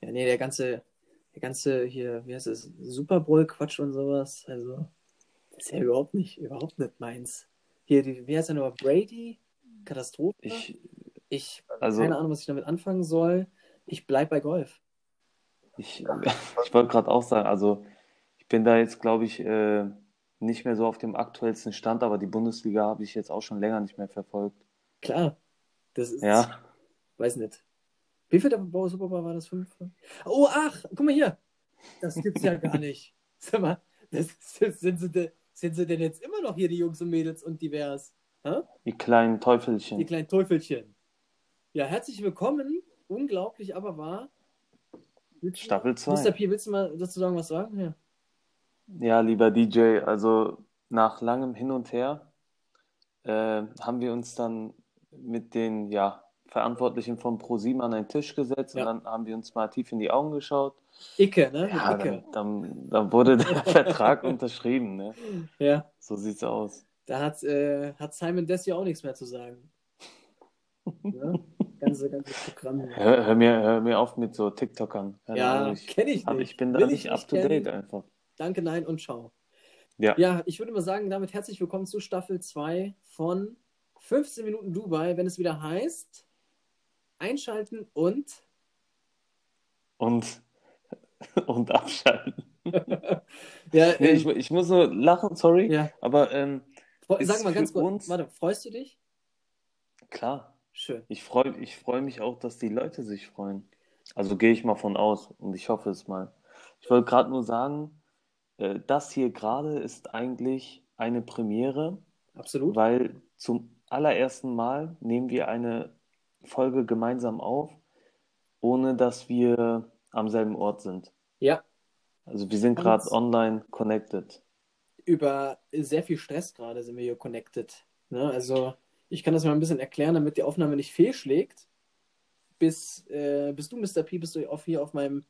Ja, nee, der ganze, der ganze hier, wie heißt es, Super Bowl-Quatsch und sowas, also, das ist ja überhaupt nicht, überhaupt nicht meins. Hier, die, wie heißt der nochmal, Brady? Katastrophe? Ich, Ich, also, keine Ahnung, was ich damit anfangen soll. Ich bleib bei Golf. ich, ich wollte gerade auch sagen, also ich bin da jetzt, glaube ich, äh, nicht mehr so auf dem aktuellsten Stand, aber die Bundesliga habe ich jetzt auch schon länger nicht mehr verfolgt. Klar, das ist, Ja, weiß nicht. Wie viel der Bau- Super Bowl war das? Fünf? Oh, ach, guck mal hier. Das gibt's ja gar nicht. Sag mal, das, das, sind, sie, de- sind sie denn jetzt immer noch hier, die Jungs und Mädels und divers? Hä? die kleinen Die Teufelchen. kleinen Teufelchen. Ja, herzlich willkommen. Unglaublich, aber wahr. Willst Staffel Mr. 2. P, willst du mal dazu sagen, was sagen? Ja. Ja, lieber DJ, also nach langem Hin und Her äh, haben wir uns dann mit den ja, Verantwortlichen von ProSieben an einen Tisch gesetzt Ja. und dann haben wir uns mal tief in die Augen geschaut. Icke, ne? Ja, Icke. dann, dann, dann wurde der Vertrag unterschrieben, ne? Ja. So sieht's aus. Da hat, äh, hat Simon Desio auch nichts mehr zu sagen. Ne? Ganze, ganze Programm. Hör, hör mir, hör mir auf mit so TikTokern. Ja, kenne ich nicht. ich bin da Will nicht ich up to kennen. date einfach. Danke, nein und ciao. Ja. Ja, ich würde mal sagen, damit herzlich willkommen zu Staffel 2 von 15 Minuten Dubai, wenn es wieder heißt, einschalten und Und, und abschalten. ja, Nee, ähm, ich, ich muss nur lachen, sorry. ja. Aber ähm, Sag mal ganz kurz, uns- warte, freust du dich? klar, Schön. ich freue ich freu mich auch, dass die Leute sich freuen. Also gehe ich mal von aus und ich hoffe es mal. Ich wollte gerade nur sagen, äh, das hier gerade ist eigentlich eine Premiere, Absolut. weil zum allerersten Mal nehmen wir eine Folge gemeinsam auf, ohne dass wir am selben Ort sind. Ja, Also wir sind gerade online connected. über sehr viel Stress gerade sind wir hier connected. Ne? Also ich kann das mal ein bisschen erklären, damit die Aufnahme nicht fehlschlägt. Bis, äh, bist du, Mr. P, bist du auf, hier auf meinem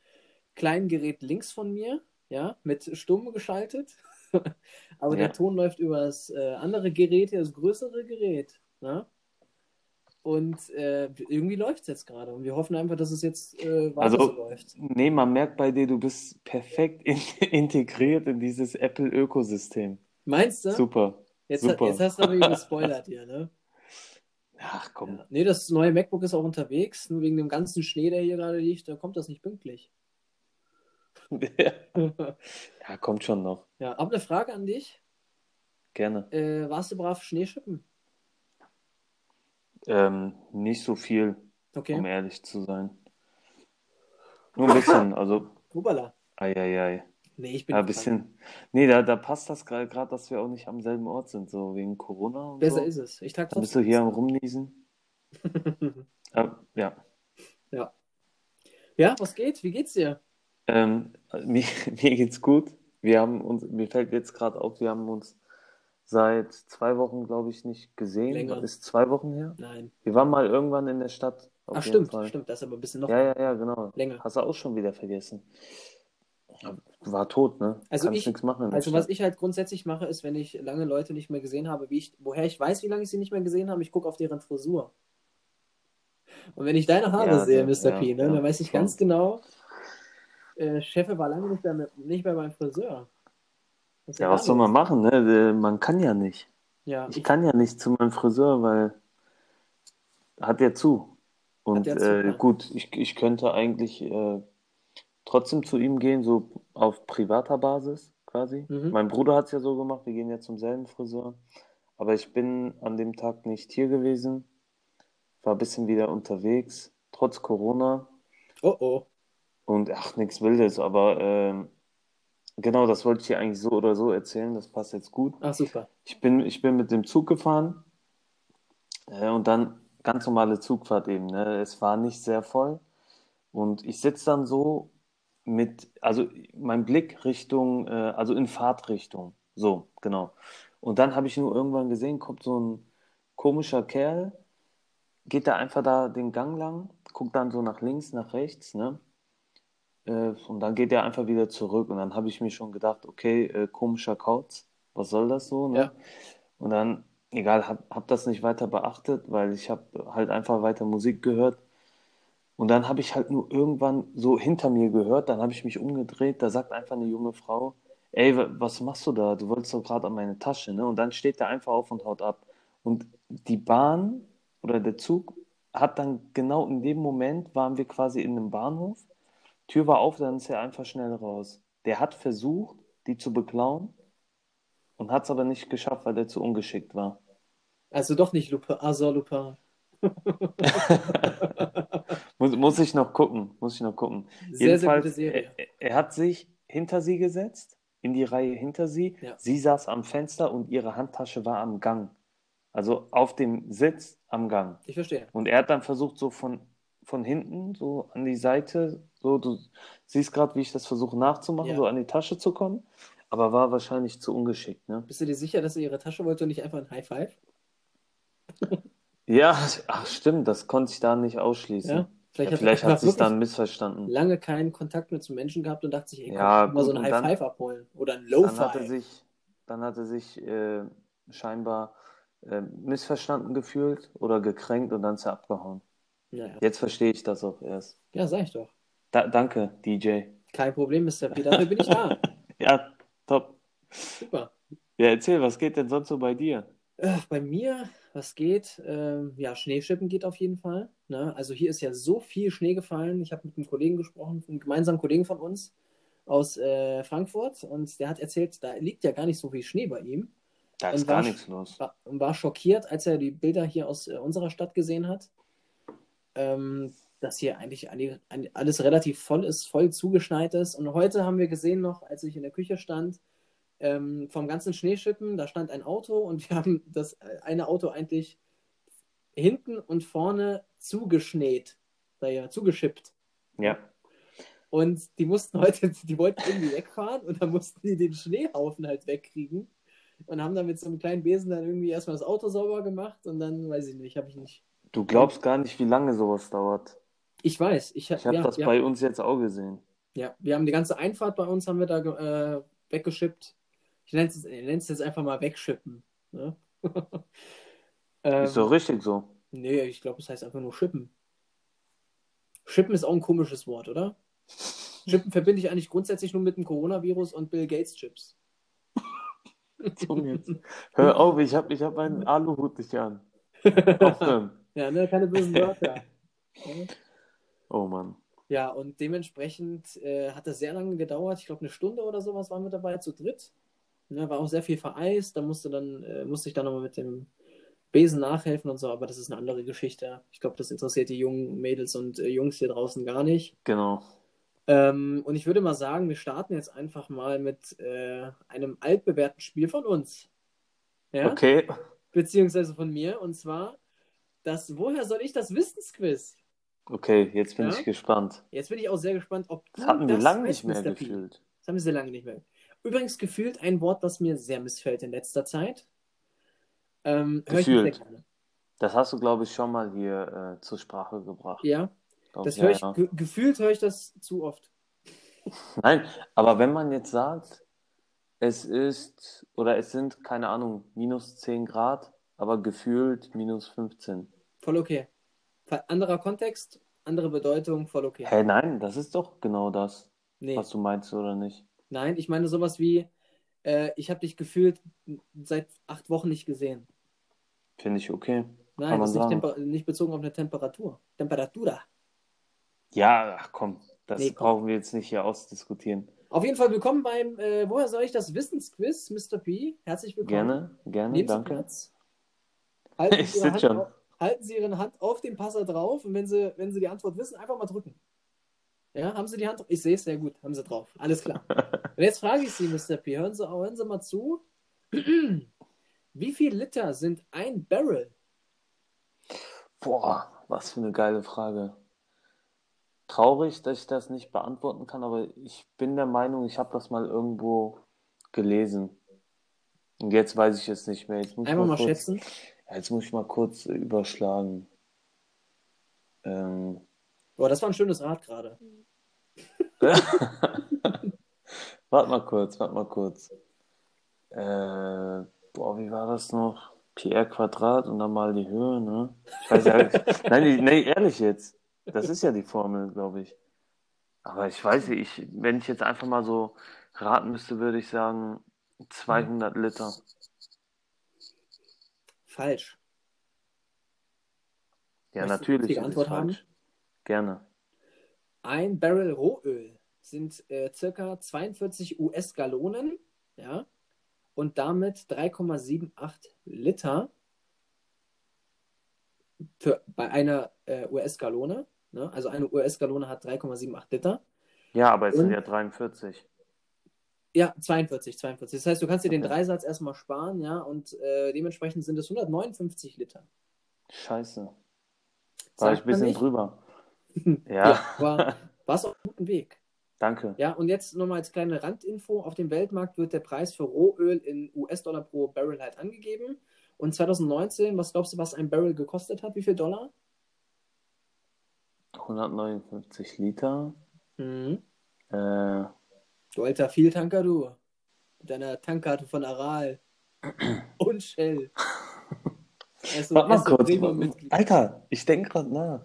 kleinen Gerät links von mir, ja, mit Stumm geschaltet. Aber Ja. der Ton läuft über das äh, andere Gerät, hier das größere Gerät. Ne? Und äh, irgendwie läuft es jetzt gerade. Und wir hoffen einfach, dass es jetzt äh, weiter Also- so läuft. Nee, man merkt bei dir, du bist perfekt in, integriert in dieses Apple-Ökosystem. Meinst du? Super. Jetzt, super. jetzt hast du aber gespoilert hier, ne? Ach komm. Ja. Nee, das neue MacBook ist auch unterwegs. Nur wegen dem ganzen Schnee, der hier gerade liegt, da kommt das nicht pünktlich. Ja, kommt schon noch. ja, aber eine Frage an dich. Gerne. Äh, warst du brav Schneeschippen? Ähm, nicht so viel, Okay. um ehrlich zu sein. Nur ein bisschen, also, Hubala. ei, ei, ei. Nee, ich bin Ja, ein bisschen. Nee, da, da passt das gerade, dass wir auch nicht am selben Ort sind, so wegen Corona Besser so. ist es. Ich trage Dann bist du hier am Rumniesen. Ja. ja. Ja, was geht? Wie geht's dir? Ähm, mir, mir geht's gut. Wir haben uns, mir fällt jetzt gerade auf, wir haben uns seit zwei Wochen, glaube ich, nicht gesehen. Länger. Ist zwei Wochen her? Nein. Wir waren mal irgendwann in der Stadt. Auf Ach, stimmt, Fall. stimmt. Das ist aber ein bisschen noch Ja, ja, ja, genau. länger. Hast du auch schon wieder vergessen. War tot, ne? Also Kannst ich- nichts machen Also was Stadt. ich halt grundsätzlich mache, ist, wenn ich lange Leute nicht mehr gesehen habe, wie ich, woher ich weiß, wie lange ich sie nicht mehr gesehen habe, ich gucke auf deren Frisur. Und wenn ich deine Haare Ja, sehe, ja, Mr. P, ja, ne, ja, dann weiß ich ganz genau, äh, Chefe war lange nicht, mehr, nicht mehr beim Friseur. Ja, was soll man machen, ne? Äh, Man kann ja nicht. Ja, Ich kann ja nicht zu meinem Friseur, weil hat ja zu. Und ja zu, äh, ja. gut, ich, ich könnte eigentlich äh, trotzdem zu ihm gehen, so auf privater Basis quasi. Mhm. Mein Bruder hat es ja so gemacht, wir gehen ja zum selben Friseur. Aber ich bin an dem Tag nicht hier gewesen, war ein bisschen wieder unterwegs, trotz Corona. oh oh. Und ach, nichts Wildes, aber ähm, genau, das wollte ich dir eigentlich so oder so erzählen, das passt jetzt gut. Ach super. Ich bin, ich bin mit dem Zug gefahren äh, und dann ganz normale Zugfahrt eben. Ne? Es war nicht sehr voll und ich sitze dann so mit, also mein Blick Richtung, äh, also in Fahrtrichtung. So, genau. Und dann habe ich nur irgendwann gesehen, kommt so ein komischer Kerl, geht da einfach da den Gang lang, guckt dann so nach links, nach rechts, ne? Äh, und dann geht er einfach wieder zurück. Und dann habe ich mir schon gedacht, okay, äh, komischer Kauz, was soll das so, ne? Ja. Und dann, egal, hab, hab das nicht weiter beachtet, weil ich habe halt einfach weiter Musik gehört. Und dann habe ich halt nur irgendwann so hinter mir gehört, dann habe ich mich umgedreht, da sagt einfach eine junge Frau, ey, was machst du da? Du wolltest doch gerade an meine Tasche, ne? Und dann steht er einfach auf und haut ab. Und die Bahn oder der Zug hat dann genau in dem Moment, waren wir quasi in einem Bahnhof, Tür war auf, dann ist er einfach schnell raus. Der hat versucht, die zu beklauen und hat es aber nicht geschafft, weil der zu ungeschickt war. Also doch nicht Lupin, Azor Lupin. muss, muss ich noch gucken, muss ich noch gucken. Sehr, Jedenfalls, sehr gute Serie. Er, er hat sich hinter sie gesetzt, in die Reihe hinter sie. Ja. Sie saß am Fenster und ihre Handtasche war am Gang. Also auf dem Sitz am Gang. Ich verstehe. Und er hat dann versucht, so von, von hinten, so an die Seite, so, du siehst gerade, wie ich das versuche nachzumachen, Ja. so an die Tasche zu kommen, aber war wahrscheinlich zu ungeschickt, ne? Bist du dir sicher, dass er ihre Tasche wollte und nicht einfach ein High Five? Ja, ach stimmt, das konnte ich da nicht ausschließen. Ja? Vielleicht Ja, hat vielleicht hat sich wirklich dann missverstanden. lange keinen Kontakt mehr zum Menschen gehabt und dachte sich, ey, komm, Ja, mal so ein High dann- Five abholen. Oder ein Low Dann hat er Five. sich, dann hat er sich äh, scheinbar äh, missverstanden gefühlt oder gekränkt und dann ist er abgehauen. Jetzt verstehe ich das auch erst. Ja, sag ich doch. Da, danke, DJ. Kein Problem, Mr. P. Dafür bin ich da. Ja, top. Super. Ja, erzähl, was geht denn sonst so bei dir? Ach, bei mir, was geht? Ähm, ja, Schneeschippen geht auf jeden Fall. Ne? Also hier ist ja so viel Schnee gefallen. Ich habe mit einem Kollegen gesprochen, einem gemeinsamen Kollegen von uns aus äh, Frankfurt und der hat erzählt, da liegt ja gar nicht so viel Schnee bei ihm. Da ist gar nichts los. war, war schockiert, als er die Bilder hier aus äh, unserer Stadt gesehen hat, ähm, dass hier eigentlich alle- alle- alles relativ voll ist, voll zugeschneit ist. Und heute haben wir gesehen noch, als ich in der Küche stand, ähm, vom ganzen Schneeschippen, da stand ein Auto und wir haben das eine Auto eigentlich hinten und vorne zugeschnät, naja, zugeschippt. Ja. Und die mussten heute, die wollten irgendwie wegfahren und dann mussten die den Schneehaufen halt wegkriegen. Und haben dann mit so einem kleinen Besen dann irgendwie erstmal das Auto sauber gemacht und dann, weiß ich nicht, habe ich nicht. Du glaubst gar nicht, wie lange sowas dauert. Ich weiß, ich, Ich habe ja, das ja, bei uns jetzt auch gesehen. ja, wir haben die ganze Einfahrt bei uns haben wir da äh, weggeschippt. Ich nenne es, jetzt einfach mal wegschippen. Ne? ähm, Ist doch richtig so. nee, ich glaube, es heißt einfach nur schippen. Schippen ist auch ein komisches Wort, oder? Schippen verbinde ich eigentlich grundsätzlich nur mit dem Coronavirus und Bill Gates Chips. Hör auf, ich habe ich hab meinen Aluhut nicht an. Aufhören. ja, ne, keine bösen Wörter. Oh Mann. Ja, und dementsprechend äh, hat das sehr lange gedauert. Ich glaube, eine Stunde oder sowas waren wir dabei zu dritt. Ne, war auch sehr viel vereist. Da musste, dann, äh, musste ich dann nochmal mit dem Besen nachhelfen und so, aber das ist eine andere Geschichte. Ich glaube, das interessiert die jungen Mädels und äh, Jungs hier draußen gar nicht. Genau. Ähm, und ich würde mal sagen, wir starten jetzt einfach mal mit äh, einem altbewährten Spiel von uns. Ja? Okay. Beziehungsweise von mir. Und zwar das Woher soll ich das Wissensquiz? Okay, jetzt bin Ja? ich gespannt. Jetzt bin ich auch sehr gespannt, ob Das hatten wir das lange nicht mehr Mr. P. gefühlt. Das haben wir sehr lange nicht mehr. Übrigens gefühlt ein Wort, das mir sehr missfällt in letzter Zeit. Ähm, Gefühlt. Das hast du, glaube ich, schon mal hier äh, zur Sprache gebracht. Ja, Glaub das Ja, ich, ja. ge gefühlt höre ich das zu oft. Nein, aber wenn man jetzt sagt, es ist oder es sind, keine Ahnung, minus 10 Grad, aber gefühlt minus 15. Voll okay. Anderer Kontext, andere Bedeutung, voll okay. Hä, nein, das ist doch genau das, Nee, was du meinst, oder nicht? nein, ich meine sowas wie, äh, ich habe dich gefühlt seit acht Wochen nicht gesehen. Finde ich okay. Nein, Kann das ist nicht, nicht bezogen auf eine Temperatur. Temperatura. Ja, ach komm, das Nee, komm. brauchen wir jetzt nicht hier ausdiskutieren. Auf jeden Fall willkommen beim äh, Woher soll ich das Wissensquiz, Mr. P. Herzlich willkommen. Gerne, gerne, Nehmen Sie danke. Platz. Halten Ich Sie, Ihre sitz Hand schon. Auf, halten Sie Ihre Hand auf den Passer drauf und wenn Sie, wenn Sie die Antwort wissen, einfach mal drücken. Ja, haben Sie die Hand? Ich sehe es sehr gut. Haben Sie drauf. Alles klar. und jetzt frage ich Sie, Mr. P. Hören Sie, hören Sie mal zu. Wie viel Liter sind ein Barrel? Boah, was für eine geile Frage. Traurig, dass ich das nicht beantworten kann, aber ich bin der Meinung, ich habe das mal irgendwo gelesen. Und jetzt weiß ich es nicht mehr. Einmal mal kurz, schätzen. Jetzt muss ich mal kurz überschlagen. Ähm, Boah, das war ein schönes Rad gerade. warte mal kurz, warte mal kurz. Äh, boah, wie war das noch? PR Quadrat und dann mal die Höhe, ne? Ich weiß ja, nein, nee, nee, ehrlich jetzt. Das ist ja die Formel, glaube ich. Aber ich weiß nicht, ich, wenn ich jetzt einfach mal so raten müsste, würde ich sagen 200 Liter. Falsch. Ja, Möchtest die natürlich es Antwort haben? falsch. Gerne. Ein Barrel Rohöl sind äh, circa 42 US-Gallonen, ja, und damit 3,78 Liter für, bei einer äh, US-Gallone. Ne? Also eine US-Gallone hat 3,78 Liter. Ja, aber es Und- sind ja 43. Ja, 42, 42. Das heißt, du kannst dir den Okay. Dreisatz erstmal sparen, ja, und äh, dementsprechend sind es 159 Liter. Scheiße. War Sagt ich ein bisschen nicht? drüber. Ja, Ja, war, warst auf einem guten Weg. danke. Ja, und jetzt nochmal als kleine Randinfo: Auf dem Weltmarkt wird der Preis für Rohöl in US-Dollar pro Barrel halt angegeben. Und 2019, was glaubst du, was ein Barrel gekostet hat? Wie viel Dollar? 159 Liter. Mhm. Äh, Du alter Vieltanker, du. Mit deiner Tankkarte von Aral. Und Shell. Also, warte mal kurz. Alter, ich denke gerade nach.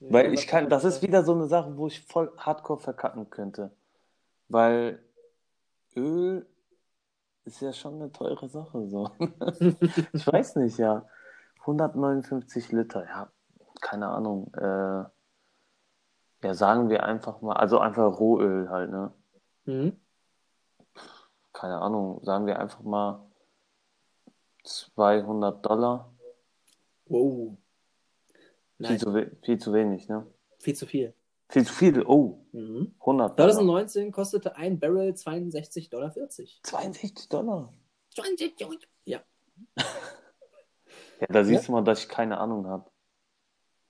Ja, Weil ich kann, das ist wieder so eine Sache, wo ich voll hardcore verkacken könnte. Weil Öl ist ja schon eine teure Sache. So. ich weiß nicht, ja. 159 Liter, ja, keine Ahnung. Äh, ja, sagen wir einfach mal, also einfach Rohöl halt, ne? Mhm. Keine Ahnung, sagen wir einfach mal 200 Dollar. Wow. Viel Nein, zu, we viel zu wenig, ne? viel zu viel. Viel zu viel. Oh, Mhm. 100 Dollar. 2019 kostete ein Barrel 62,40 Dollar. 62 Dollar. 20, ja. Ja, da siehst du mal, dass ich keine Ahnung habe.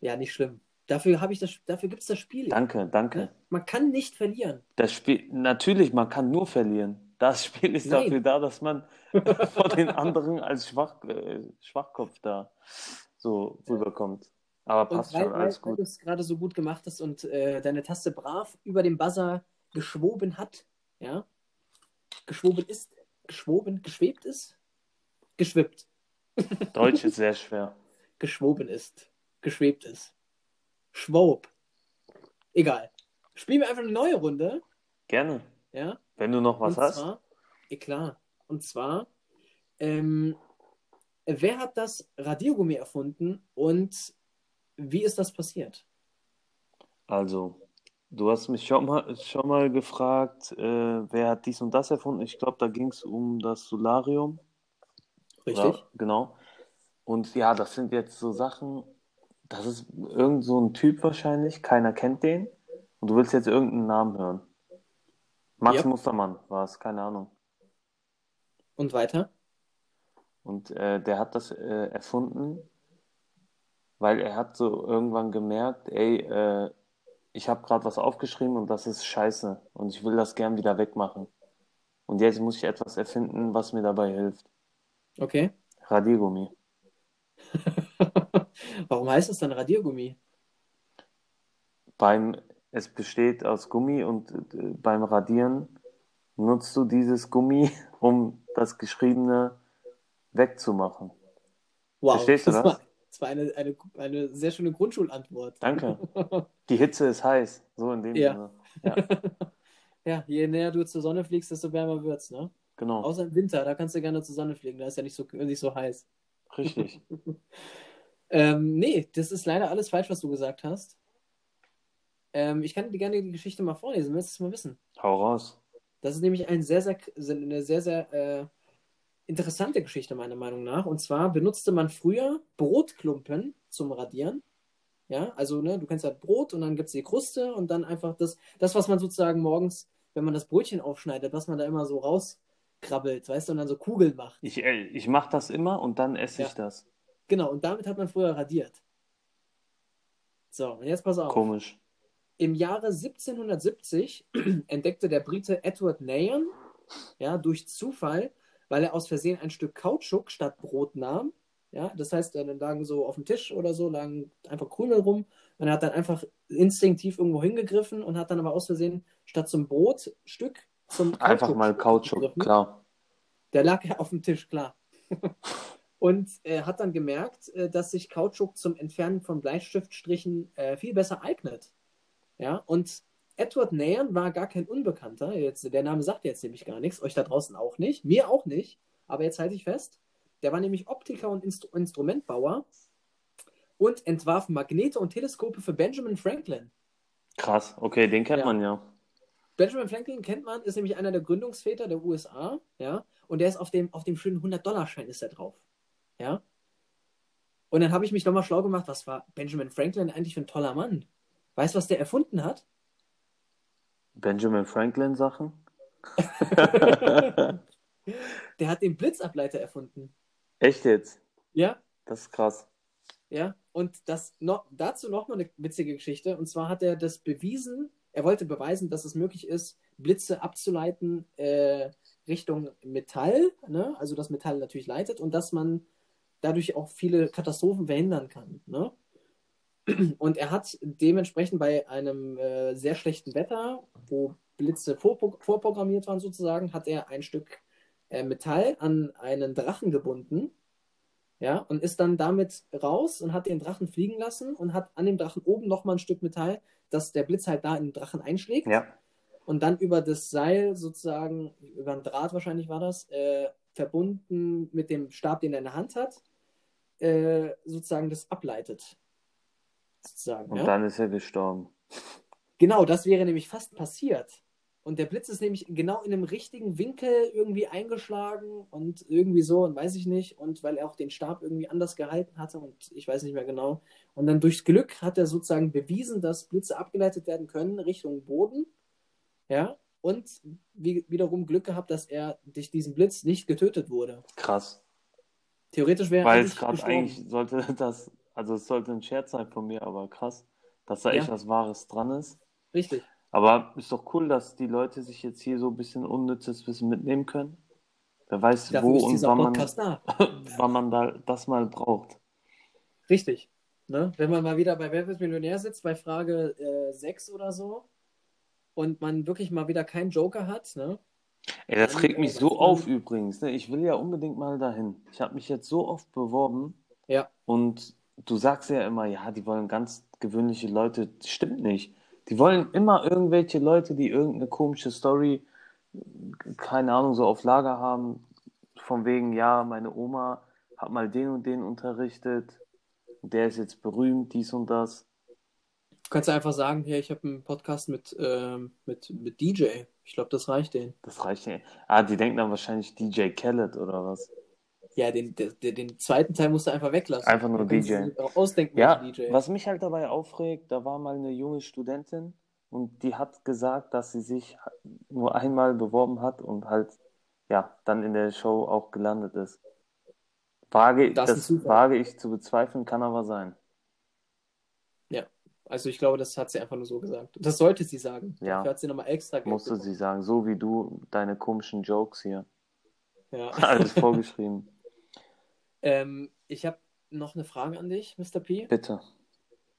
Ja, nicht schlimm. Dafür habe ich das, dafür gibt es das Spiel. Danke, danke. Man kann nicht verlieren. Das Spiel, natürlich, man kann nur verlieren. Das Spiel ist Nein. dafür da, dass man vor den anderen als Schwach, äh, Schwachkopf da so rüberkommt. Aber passt weil, schon, weil, alles weil gut. du es gerade so gut gemacht hast und äh, deine Taste brav über dem Buzzer geschwoben hat, ja, geschwoben ist, geschwoben, geschwebt ist, geschwippt, Deutsch ist sehr schwer. geschwoben ist, geschwebt ist, schwob. Egal. Spielen wir einfach eine neue Runde, Gerne. ja. Wenn du noch was und hast. zwar, eh klar. Und zwar, ähm, wer hat das Radiergummi erfunden und wie ist das passiert? Also, du hast mich schon mal, schon mal gefragt, äh, wer hat dies und das erfunden? Ich glaube, da ging es um das Solarium. Richtig? Ja, genau. Und ja, das sind jetzt so Sachen, das ist irgend so ein Typ wahrscheinlich, keiner kennt den. Und du willst jetzt irgendeinen Namen hören. Max Ja. Mustermann war es, keine Ahnung. Und weiter? Und äh, der hat das äh, erfunden, weil er hat so irgendwann gemerkt, ey, äh, ich habe gerade was aufgeschrieben und das ist scheiße und ich will das gern wieder wegmachen. Und jetzt muss ich etwas erfinden, was mir dabei hilft. Okay. Radiergummi. Warum heißt es dann Radiergummi? Beim, es besteht aus Gummi und äh, beim Radieren nutzt du dieses Gummi, um das Geschriebene wegzumachen. Wow, Verstehst du das das? war, das war eine, eine, eine sehr schöne Grundschulantwort. Danke. Die Hitze ist heiß, so in dem Ja. Sinne. Ja, Ja, je näher du zur Sonne fliegst, desto wärmer wird's, ne? genau, Außer im Winter, da kannst du gerne zur Sonne fliegen, da ist ja nicht so, nicht so heiß. richtig. Ähm, nee, das ist leider alles falsch, was du gesagt hast. Ähm, ich kann dir gerne die Geschichte mal vorlesen, willst du es mal wissen? Hau raus. Das ist nämlich ein sehr, sehr, eine sehr, sehr äh, interessante Geschichte, meiner Meinung nach. Und zwar benutzte man früher Brotklumpen zum Radieren. Ja, also, ne, du kennst halt Brot und dann gibt es die Kruste und dann einfach das, das, was man sozusagen morgens, wenn man das Brötchen aufschneidet, was man da immer so rauskrabbelt, weißt du, und dann so Kugeln macht. Ich, äh, ich mache das immer und dann esse Ja. ich das. Genau, und damit hat man früher radiert. So, und jetzt pass auf. Komisch. Im Jahre 1770 entdeckte der Brite Edward Nairn, ja, durch Zufall, weil er aus Versehen ein Stück Kautschuk statt Brot nahm. Ja, das heißt, dann lagen so auf dem Tisch oder so, lagen einfach Krümel rum. Und er hat dann einfach instinktiv irgendwo hingegriffen und hat dann aber aus Versehen statt zum Brotstück zum Einfach mal Kautschuk, klar. Der lag ja auf dem Tisch, klar. und äh, hat dann gemerkt, äh, dass sich Kautschuk zum Entfernen von Bleistiftstrichen äh, viel besser eignet. Ja, und Edward Nairn war gar kein Unbekannter. Jetzt, der Name sagt jetzt nämlich gar nichts, euch da draußen auch nicht, mir auch nicht, aber jetzt halte ich fest. Der war nämlich Optiker und Instru Instrumentbauer und entwarf Magnete und Teleskope für Benjamin Franklin. Krass, okay, den kennt Ja. man ja. Benjamin Franklin kennt man, ist nämlich einer der Gründungsväter der USA, ja, und der ist auf dem, auf dem schönen 100-Dollar-Schein ist er drauf, ja. Und dann habe ich mich nochmal schlau gemacht, was war Benjamin Franklin eigentlich für ein toller Mann? Weißt du, was der erfunden hat? Benjamin Franklin Sachen? Der hat den Blitzableiter erfunden, Echt jetzt? ja, Das ist krass. ja. Und das noch, dazu nochmal eine witzige Geschichte, und zwar hat er das bewiesen, er wollte beweisen, dass es möglich ist, Blitze abzuleiten äh, Richtung Metall, ne? also das Metall natürlich leitet und dass man dadurch auch viele Katastrophen verhindern kann. Ne? Und er hat dementsprechend bei einem äh, sehr schlechten Wetter, wo Blitze vorpro vorprogrammiert waren sozusagen, hat er ein Stück äh, Metall an einen Drachen gebunden, ja, und ist dann damit raus und hat den Drachen fliegen lassen und hat an dem Drachen oben nochmal ein Stück Metall, dass der Blitz halt da in den Drachen einschlägt Ja. und dann über das Seil sozusagen, über ein Draht wahrscheinlich war das, äh, verbunden mit dem Stab, den er in der Hand hat, äh, sozusagen das ableitet. Sozusagen, Und ja? dann ist er gestorben. Genau, das wäre nämlich fast passiert. Und der Blitz ist nämlich genau in einem richtigen Winkel irgendwie eingeschlagen und irgendwie so und weiß ich nicht. Und weil er auch den Stab irgendwie anders gehalten hatte und ich weiß nicht mehr genau. Und dann durchs Glück hat er sozusagen bewiesen, dass Blitze abgeleitet werden können Richtung Boden. Ja. Und wie, wiederum Glück gehabt, dass er durch diesen Blitz nicht getötet wurde. Krass. Theoretisch wäre Weil es gerade eigentlich sollte das, also es sollte ein Scherz sein von mir, aber krass, dass da Ja. echt was Wahres dran ist. Richtig. Aber ist doch cool, dass die Leute sich jetzt hier so ein bisschen unnützes Wissen mitnehmen können. Wer weiß, Dafür wo und wann man, wann man da das mal braucht. Richtig. Ne? Wenn man mal wieder bei Wer wird Millionär sitzt, bei Frage äh, 6 oder so, und man wirklich mal wieder keinen Joker hat, ne? Ey, das regt mich so auf übrigens. Ne? Ich will ja unbedingt mal dahin. Ich habe mich jetzt so oft beworben Ja. und du sagst ja immer, ja, die wollen ganz gewöhnliche Leute. Stimmt nicht. Die wollen immer irgendwelche Leute, die irgendeine komische Story, keine Ahnung, so auf Lager haben. Von wegen, ja, meine Oma hat mal den und den unterrichtet. Der ist jetzt berühmt, dies und das. Du kannst einfach sagen, hier, ich habe einen Podcast mit, ähm, mit, mit DJ. Ich glaube, das reicht denen. Das reicht nicht. Ah, die denken dann wahrscheinlich DJ Khaled oder was. Ja, den, den, den zweiten Teil musst du einfach weglassen. Einfach nur DJ. auch ausdenken, Ja, DJ. was mich halt dabei aufregt, da war mal eine junge Studentin und die hat gesagt, dass sie sich nur einmal beworben hat und halt, ja, dann in der Show auch gelandet ist. Wage, Das das wage ich zu bezweifeln, kann aber sein. Also ich glaube, das hat sie einfach nur so gesagt. Das sollte sie sagen. Ja. Dafür hat sie nochmal extra Geld Musste bekommen. sie sagen, so wie du deine komischen Jokes hier. Ja. Alles vorgeschrieben. ähm, ich habe noch eine Frage an dich, Mr. P. Bitte.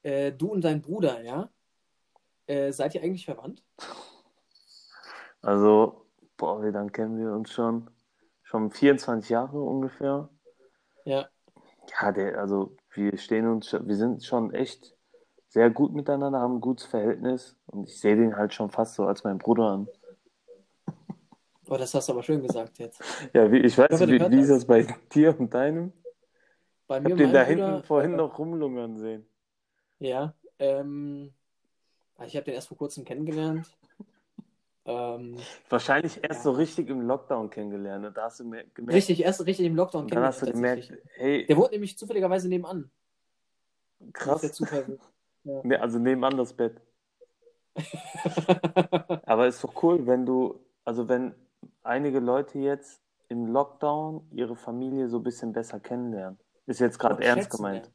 Äh, du und dein Bruder, ja? Äh, seid ihr eigentlich verwandt? Also, boah, wie lange kennen wir uns schon? Schon 24 Jahre ungefähr. Ja. Ja, der, also wir stehen uns, wir sind schon echt sehr gut miteinander, haben ein gutes Verhältnis und ich sehe den halt schon fast so als meinen Bruder an. Oh, das hast du aber schön gesagt jetzt. Ja, wie, ich weiß nicht, wie, wie ist das. bei dir und deinem? Bei Ich mir hab und den da hinten Bruder, vorhin äh, noch rumlungern sehen. Ja, ähm, ich habe den erst vor kurzem kennengelernt. Ähm, Wahrscheinlich erst Ja. so richtig im Lockdown kennengelernt. Und da hast du mer- gemerkt, richtig, erst richtig im Lockdown und dann hast du kennengelernt, gemerkt, hey, Der wohnt nämlich zufälligerweise nebenan. krass. Der Zufall will. Ne, also nebenan das Bett. Aber ist doch cool, wenn du, also wenn einige Leute jetzt im Lockdown ihre Familie so ein bisschen besser kennenlernen. Ist jetzt gerade ernst gemeint.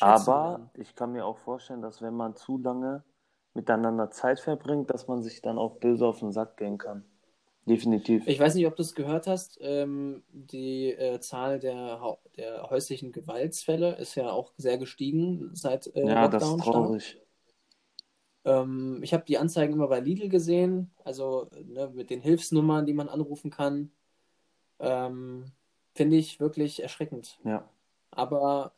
Aber ich kann mir auch vorstellen, dass wenn man zu lange miteinander Zeit verbringt, dass man sich dann auch böse auf den Sack gehen kann. Definitiv. Ich weiß nicht, ob du es gehört hast. Ähm, die äh, Zahl der, der häuslichen Gewaltsfälle ist ja auch sehr gestiegen seit äh, ja, das ist Lockdown stark. traurig. Ähm, ich habe die Anzeigen immer bei Lidl gesehen, also ne, mit den Hilfsnummern, die man anrufen kann. Ähm, finde ich wirklich erschreckend. Ja. Aber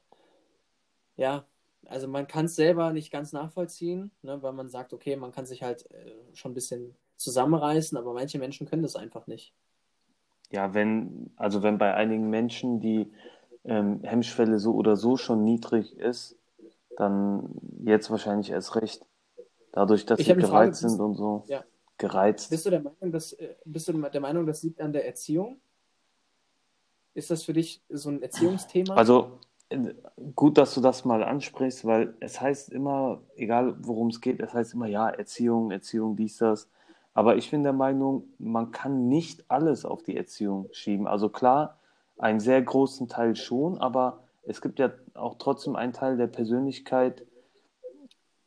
ja, also man kann es selber nicht ganz nachvollziehen, ne, weil man sagt, okay, man kann sich halt äh, schon ein bisschen zusammenreißen, aber manche Menschen können das einfach nicht. Ja, wenn, also wenn bei einigen Menschen die ähm, Hemmschwelle so oder so schon niedrig ist, dann jetzt wahrscheinlich erst recht. Dadurch, dass Ich sie eine Frage, gereizt sind und so. ja, Gereizt. bist du der Meinung, dass, äh, bist du der Meinung, das liegt an der Erziehung? Ist das für dich so ein Erziehungsthema? Also äh, gut, dass du das mal ansprichst, weil es heißt immer, egal worum es geht, es heißt immer, ja, Erziehung, Erziehung, dies, das. Aber ich bin der Meinung, man kann nicht alles auf die Erziehung schieben. Also klar, einen sehr großen Teil schon, aber es gibt ja auch trotzdem einen Teil der Persönlichkeit,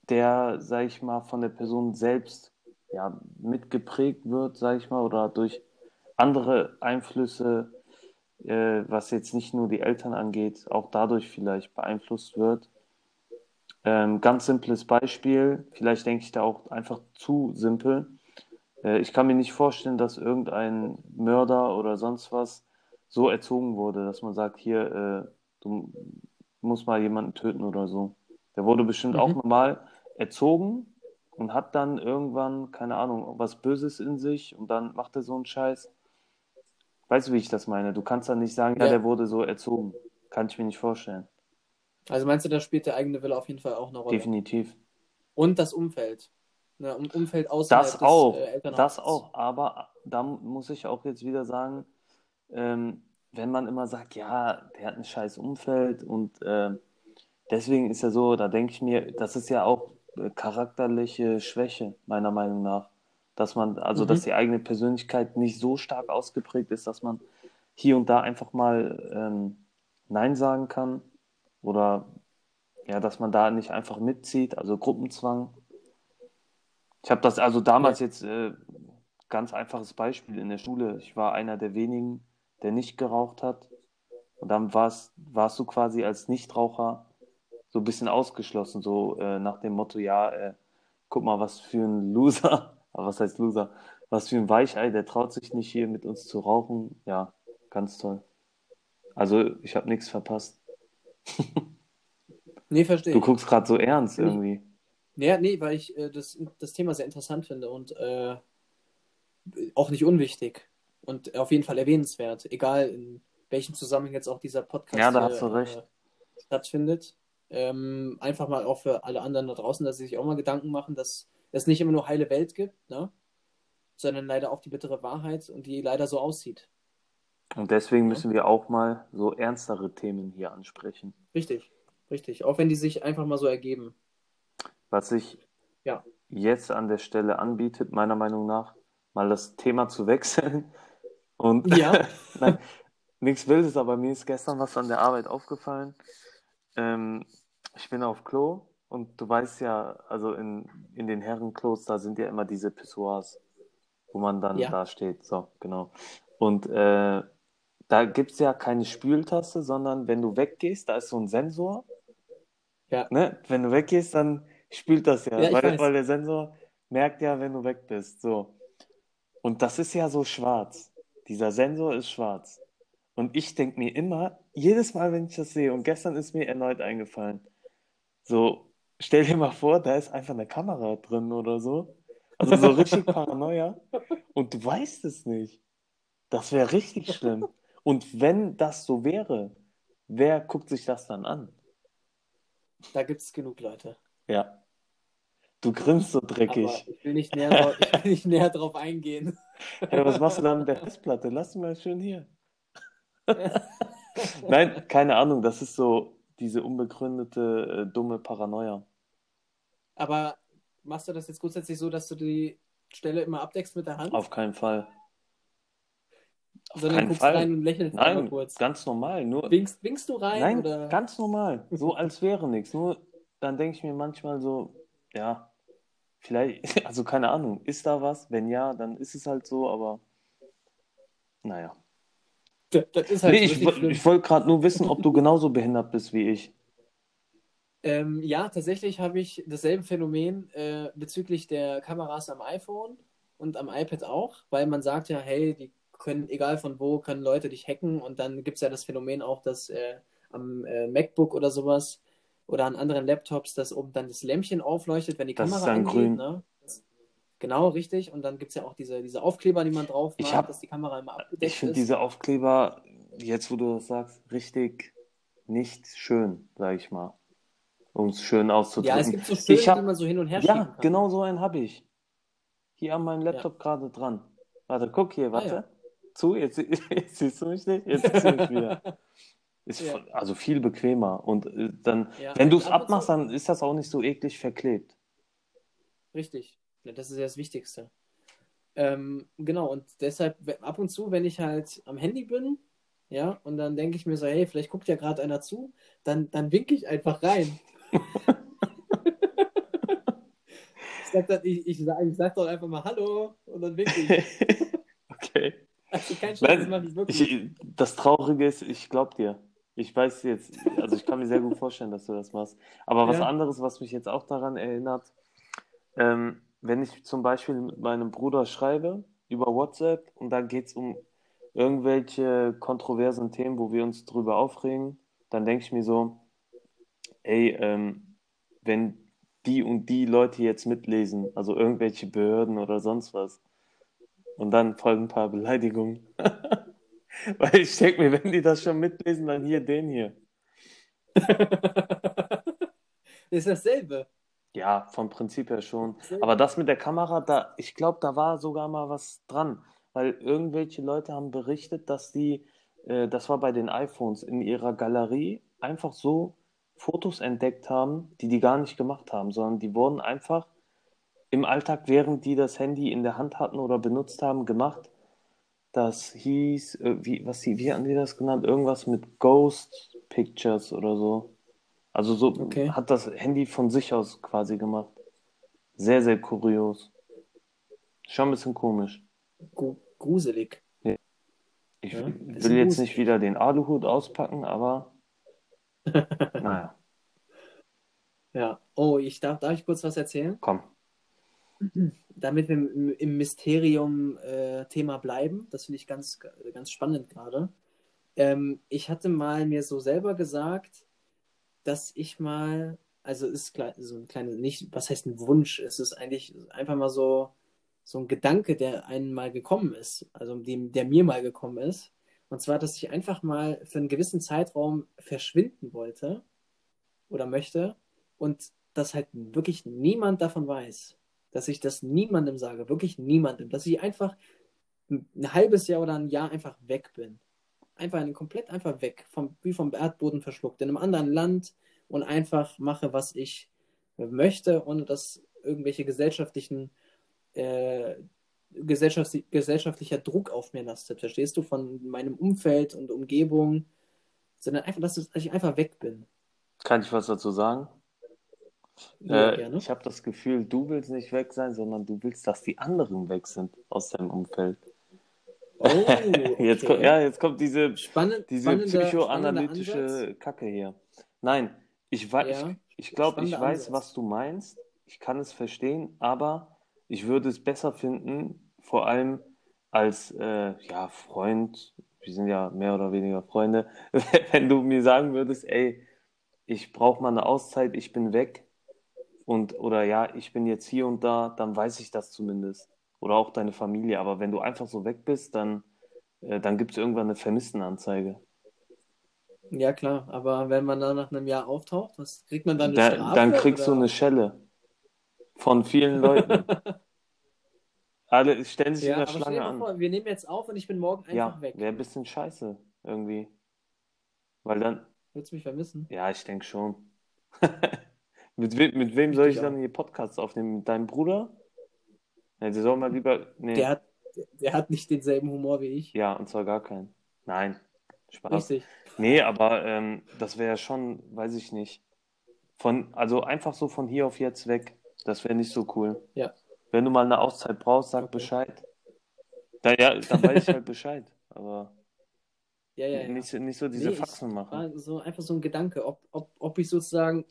der, sag ich mal, von der Person selbst ja, mitgeprägt wird, sag ich mal, oder durch andere Einflüsse, äh, was jetzt nicht nur die Eltern angeht, auch dadurch vielleicht beeinflusst wird. Ähm, ganz simples Beispiel, vielleicht denke ich da auch einfach zu simpel. Äh, ich kann mir nicht vorstellen, dass irgendein Mörder oder sonst was so erzogen wurde, dass man sagt, hier, äh, du musst mal jemanden töten oder so. Der wurde bestimmt auch Mhm. normal erzogen und hat dann irgendwann, keine Ahnung, was Böses in sich und dann macht er so einen Scheiß. Weißt du, wie ich das meine? Du kannst dann nicht sagen, ja, Ja. der wurde so erzogen. Kann ich mir nicht vorstellen. Also meinst du, da spielt der eigene Wille auf jeden Fall auch eine Rolle? Definitiv. Und das Umfeld. Ne, um Umfeld außerhalb Das des auch, äh, Elternhauses. das auch. Aber da muss ich auch jetzt wieder sagen, ähm, wenn man immer sagt, ja, der hat ein scheiß Umfeld und ähm, deswegen ist er so, da denke ich mir, das ist ja auch äh, charakterliche Schwäche, meiner Meinung nach. Dass man, also Mhm. dass die eigene Persönlichkeit nicht so stark ausgeprägt ist, dass man hier und da einfach mal ähm, Nein sagen kann. Oder ja, dass man da nicht einfach mitzieht, also Gruppenzwang. Ich habe das also damals jetzt äh, ganz einfaches Beispiel in der Schule. Ich war einer der wenigen, der nicht geraucht hat. Und dann warst, warst du quasi als Nichtraucher so ein bisschen ausgeschlossen, so äh, nach dem Motto, ja, äh, guck mal, was für ein Loser, aber was heißt Loser? Was für ein Weichei, der traut sich nicht hier mit uns zu rauchen. Ja, ganz toll. Also ich habe nichts verpasst. Nee, verstehe Du guckst gerade so ernst irgendwie. Ja, nee, weil ich äh, das, das Thema sehr interessant finde und äh, auch nicht unwichtig und auf jeden Fall erwähnenswert, egal in welchem Zusammenhang jetzt auch dieser Podcast Ja, da hast du recht. äh, stattfindet. Ähm, einfach mal auch für alle anderen da draußen, dass sie sich auch mal Gedanken machen, dass es nicht immer nur heile Welt gibt, ne? sondern leider auch die bittere Wahrheit und die leider so aussieht. Und deswegen Ja. müssen wir auch mal so ernstere Themen hier ansprechen. Richtig, richtig. Auch wenn die sich einfach mal so ergeben. Was sich Ja. jetzt an der Stelle anbietet, meiner Meinung nach, mal das Thema zu wechseln. Und Ja. Nein, nichts Wildes, aber mir ist gestern was an der Arbeit aufgefallen. Ähm, ich bin auf Klo und du weißt ja, also in, in den Herrenklos, da sind ja immer diese Pissoirs, wo man dann Ja. da steht. So, genau. Und äh, da gibt es ja keine Spültaste, sondern wenn du weggehst, da ist so ein Sensor. Ja. Ne? Wenn du weggehst, dann spült das ja, Ja, weil, weil der Sensor merkt ja, wenn du weg bist. So. Und das ist ja so schwarz. Dieser Sensor ist schwarz. Und ich denke mir immer, jedes Mal, wenn ich das sehe, und gestern ist mir erneut eingefallen, so, stell dir mal vor, da ist einfach eine Kamera drin oder so. Also so richtig Paranoia. Und du weißt es nicht. Das wäre richtig schlimm. Und wenn das so wäre, wer guckt sich das dann an? Da gibt es genug Leute. Ja. Du grinst so Aber dreckig. ich will nicht näher, drauf, ich will nicht näher drauf eingehen. Ja, was machst du dann mit der Festplatte? Lass sie mal schön hier. Nein, keine Ahnung. Das ist so diese unbegründete, äh, dumme Paranoia. Aber machst du das jetzt grundsätzlich so, dass du die Stelle immer abdeckst mit der Hand? Auf keinen Fall. Auf sondern keinen guckst Fall. rein und lächelst Nein, kurz. ganz normal. Nur, Winkst, winkst du rein nein, oder? ganz normal. So als wäre nichts. Nur dann denke ich mir manchmal so, ja, vielleicht, also keine Ahnung, ist da was? Wenn ja, dann ist es halt so, aber naja. Ist halt Nee, ich, ich wollte gerade nur wissen, ob du genauso behindert bist wie ich. Ähm, ja, tatsächlich habe ich dasselbe Phänomen äh, bezüglich der Kameras am iPhone und am iPad auch, weil man sagt ja, hey, die können, egal von wo, können Leute dich hacken und dann gibt es ja das Phänomen auch, dass äh, am äh, MacBook oder sowas oder an anderen Laptops, dass oben dann das Lämpchen aufleuchtet, wenn die Das Kamera ist dann angeht. grün. Ne? Genau, richtig. Und dann gibt es ja auch diese, diese Aufkleber, die man drauf Ich macht, hab- dass die Kamera immer abgedeckt Ich finde ist. diese Aufkleber, jetzt wo du das sagst, richtig nicht schön, sag ich mal. Um es schön auszudrücken. ja, es gibt so schöne, hab- die man so hin und her Ja, kann. genau so einen habe ich. Hier an meinem Laptop gerade dran. Warte, guck hier, warte. Ah, ja. Zu, jetzt, jetzt siehst du mich nicht, jetzt siehst du mich wieder. Ist Ja. also viel bequemer. Und äh, dann, Ja, wenn du es abmachst, dann ist das auch nicht so eklig verklebt. Richtig. Das ist ja das Wichtigste. Ähm, genau, und deshalb ab und zu, wenn ich halt am Handy bin, ja, und dann denke ich mir so, hey, vielleicht guckt ja gerade einer zu, dann, dann winke ich einfach rein. ich, sag dann, ich, ich, sag, ich sag doch einfach mal Hallo und dann winke ich. okay. Also kein Scheiß, das mache ich wirklich. Ich, das Traurige ist, ich glaube dir. Ich weiß jetzt, also ich kann mir sehr gut vorstellen, dass du das machst. Aber was Ja. anderes, was mich jetzt auch daran erinnert, ähm, wenn ich zum Beispiel mit meinem Bruder schreibe über WhatsApp und da geht es um irgendwelche kontroversen Themen, wo wir uns drüber aufregen, dann denke ich mir so, ey, ähm, wenn die und die Leute jetzt mitlesen, also irgendwelche Behörden oder sonst was, und dann folgen ein paar Beleidigungen. Weil ich denke mir, wenn die das schon mitlesen, dann hier den hier. ist dasselbe. Ja, vom Prinzip her schon. Dasselbe. Aber das mit der Kamera, da, ich glaube, da war sogar mal was dran. Weil irgendwelche Leute haben berichtet, dass die, äh, das war bei den iPhones, in ihrer Galerie einfach so Fotos entdeckt haben, die die gar nicht gemacht haben, sondern die wurden einfach im Alltag, während die das Handy in der Hand hatten oder benutzt haben, gemacht. Das hieß, äh, wie, was, wie hatten die das genannt? Irgendwas mit Ghost Pictures oder so. Also so Okay. hat das Handy von sich aus quasi gemacht. Sehr, sehr kurios. Schon ein bisschen komisch. Gru- Gruselig. Ich Ja, will jetzt gut. nicht wieder den Aluhut auspacken, aber naja, Ja. Oh, ich darf, darf ich kurz was erzählen? komm. damit wir im, Mysterium-Thema bleiben, das finde ich ganz, ganz spannend gerade. Ähm, ich hatte mal mir so selber gesagt, dass ich mal, also ist so ein kleines, nicht, was heißt ein Wunsch, es ist eigentlich einfach mal so, so ein Gedanke, der einem mal gekommen ist, also dem, der mir mal gekommen ist. Und zwar, dass ich einfach mal für einen gewissen Zeitraum verschwinden wollte oder möchte und dass halt wirklich niemand davon weiß dass ich das niemandem sage, wirklich niemandem, dass ich einfach ein halbes Jahr oder ein Jahr einfach weg bin. Einfach ein, komplett einfach weg, vom, wie vom Erdboden verschluckt, in einem anderen Land und einfach mache, was ich möchte, ohne dass irgendwelche gesellschaftlichen, äh, gesellschaftlich, gesellschaftlicher Druck auf mir lastet. Verstehst du? Von meinem Umfeld und Umgebung, sondern einfach, dass ich einfach weg bin. Kann ich was dazu sagen? Ja, Äh, ich habe das Gefühl, du willst nicht weg sein, sondern du willst, dass die anderen weg sind aus deinem Umfeld. Oh, Jetzt okay. kommt, ja, jetzt kommt diese, Spannend, diese psychoanalytische. Kacke hier. Nein, ich, wei- Ja, ich, ich glaube, ich weiß, Ansatz. was du meinst. Ich kann es verstehen, aber ich würde es besser finden, vor allem als äh, ja, Freund, wir sind ja mehr oder weniger Freunde, wenn du mir sagen würdest, ey, ich brauche mal eine Auszeit, ich bin weg und oder ja, ich bin jetzt hier und da, dann weiß ich das zumindest. Oder auch deine Familie. Aber wenn du einfach so weg bist, dann, äh, dann gibt es irgendwann eine Vermisstenanzeige. Ja, klar, aber wenn man dann nach einem Jahr auftaucht, was kriegt man dann eine Da, Strafe? dann kriegst du oder? eine Schelle von vielen Leuten. Alle stellen sich Ja, in der Schlange an. vor, wir nehmen jetzt auf und ich bin morgen einfach Ja, weg. wäre ein bisschen scheiße irgendwie. Weil dann, Würdest du mich vermissen? ja, ich denke schon. mit, we mit wem soll ich dann hier Podcasts aufnehmen? Mit deinem Bruder? Ja, der soll mal lieber. Nee. Der hat, der hat nicht denselben Humor wie ich. Ja, und zwar gar keinen. Nein, Spaß. Richtig. Nee, aber ähm, das wäre schon, weiß ich nicht. Von, also einfach so von hier auf jetzt weg. Das wäre nicht so cool. Ja. Wenn du mal eine Auszeit brauchst, sag Okay. Bescheid. Da, ja, dann weiß ich halt Bescheid. Aber Ja, ja, ja. nicht, so- nicht so diese Nee, Faxen machen. So einfach so ein Gedanke, ob, ob, ob ich sozusagen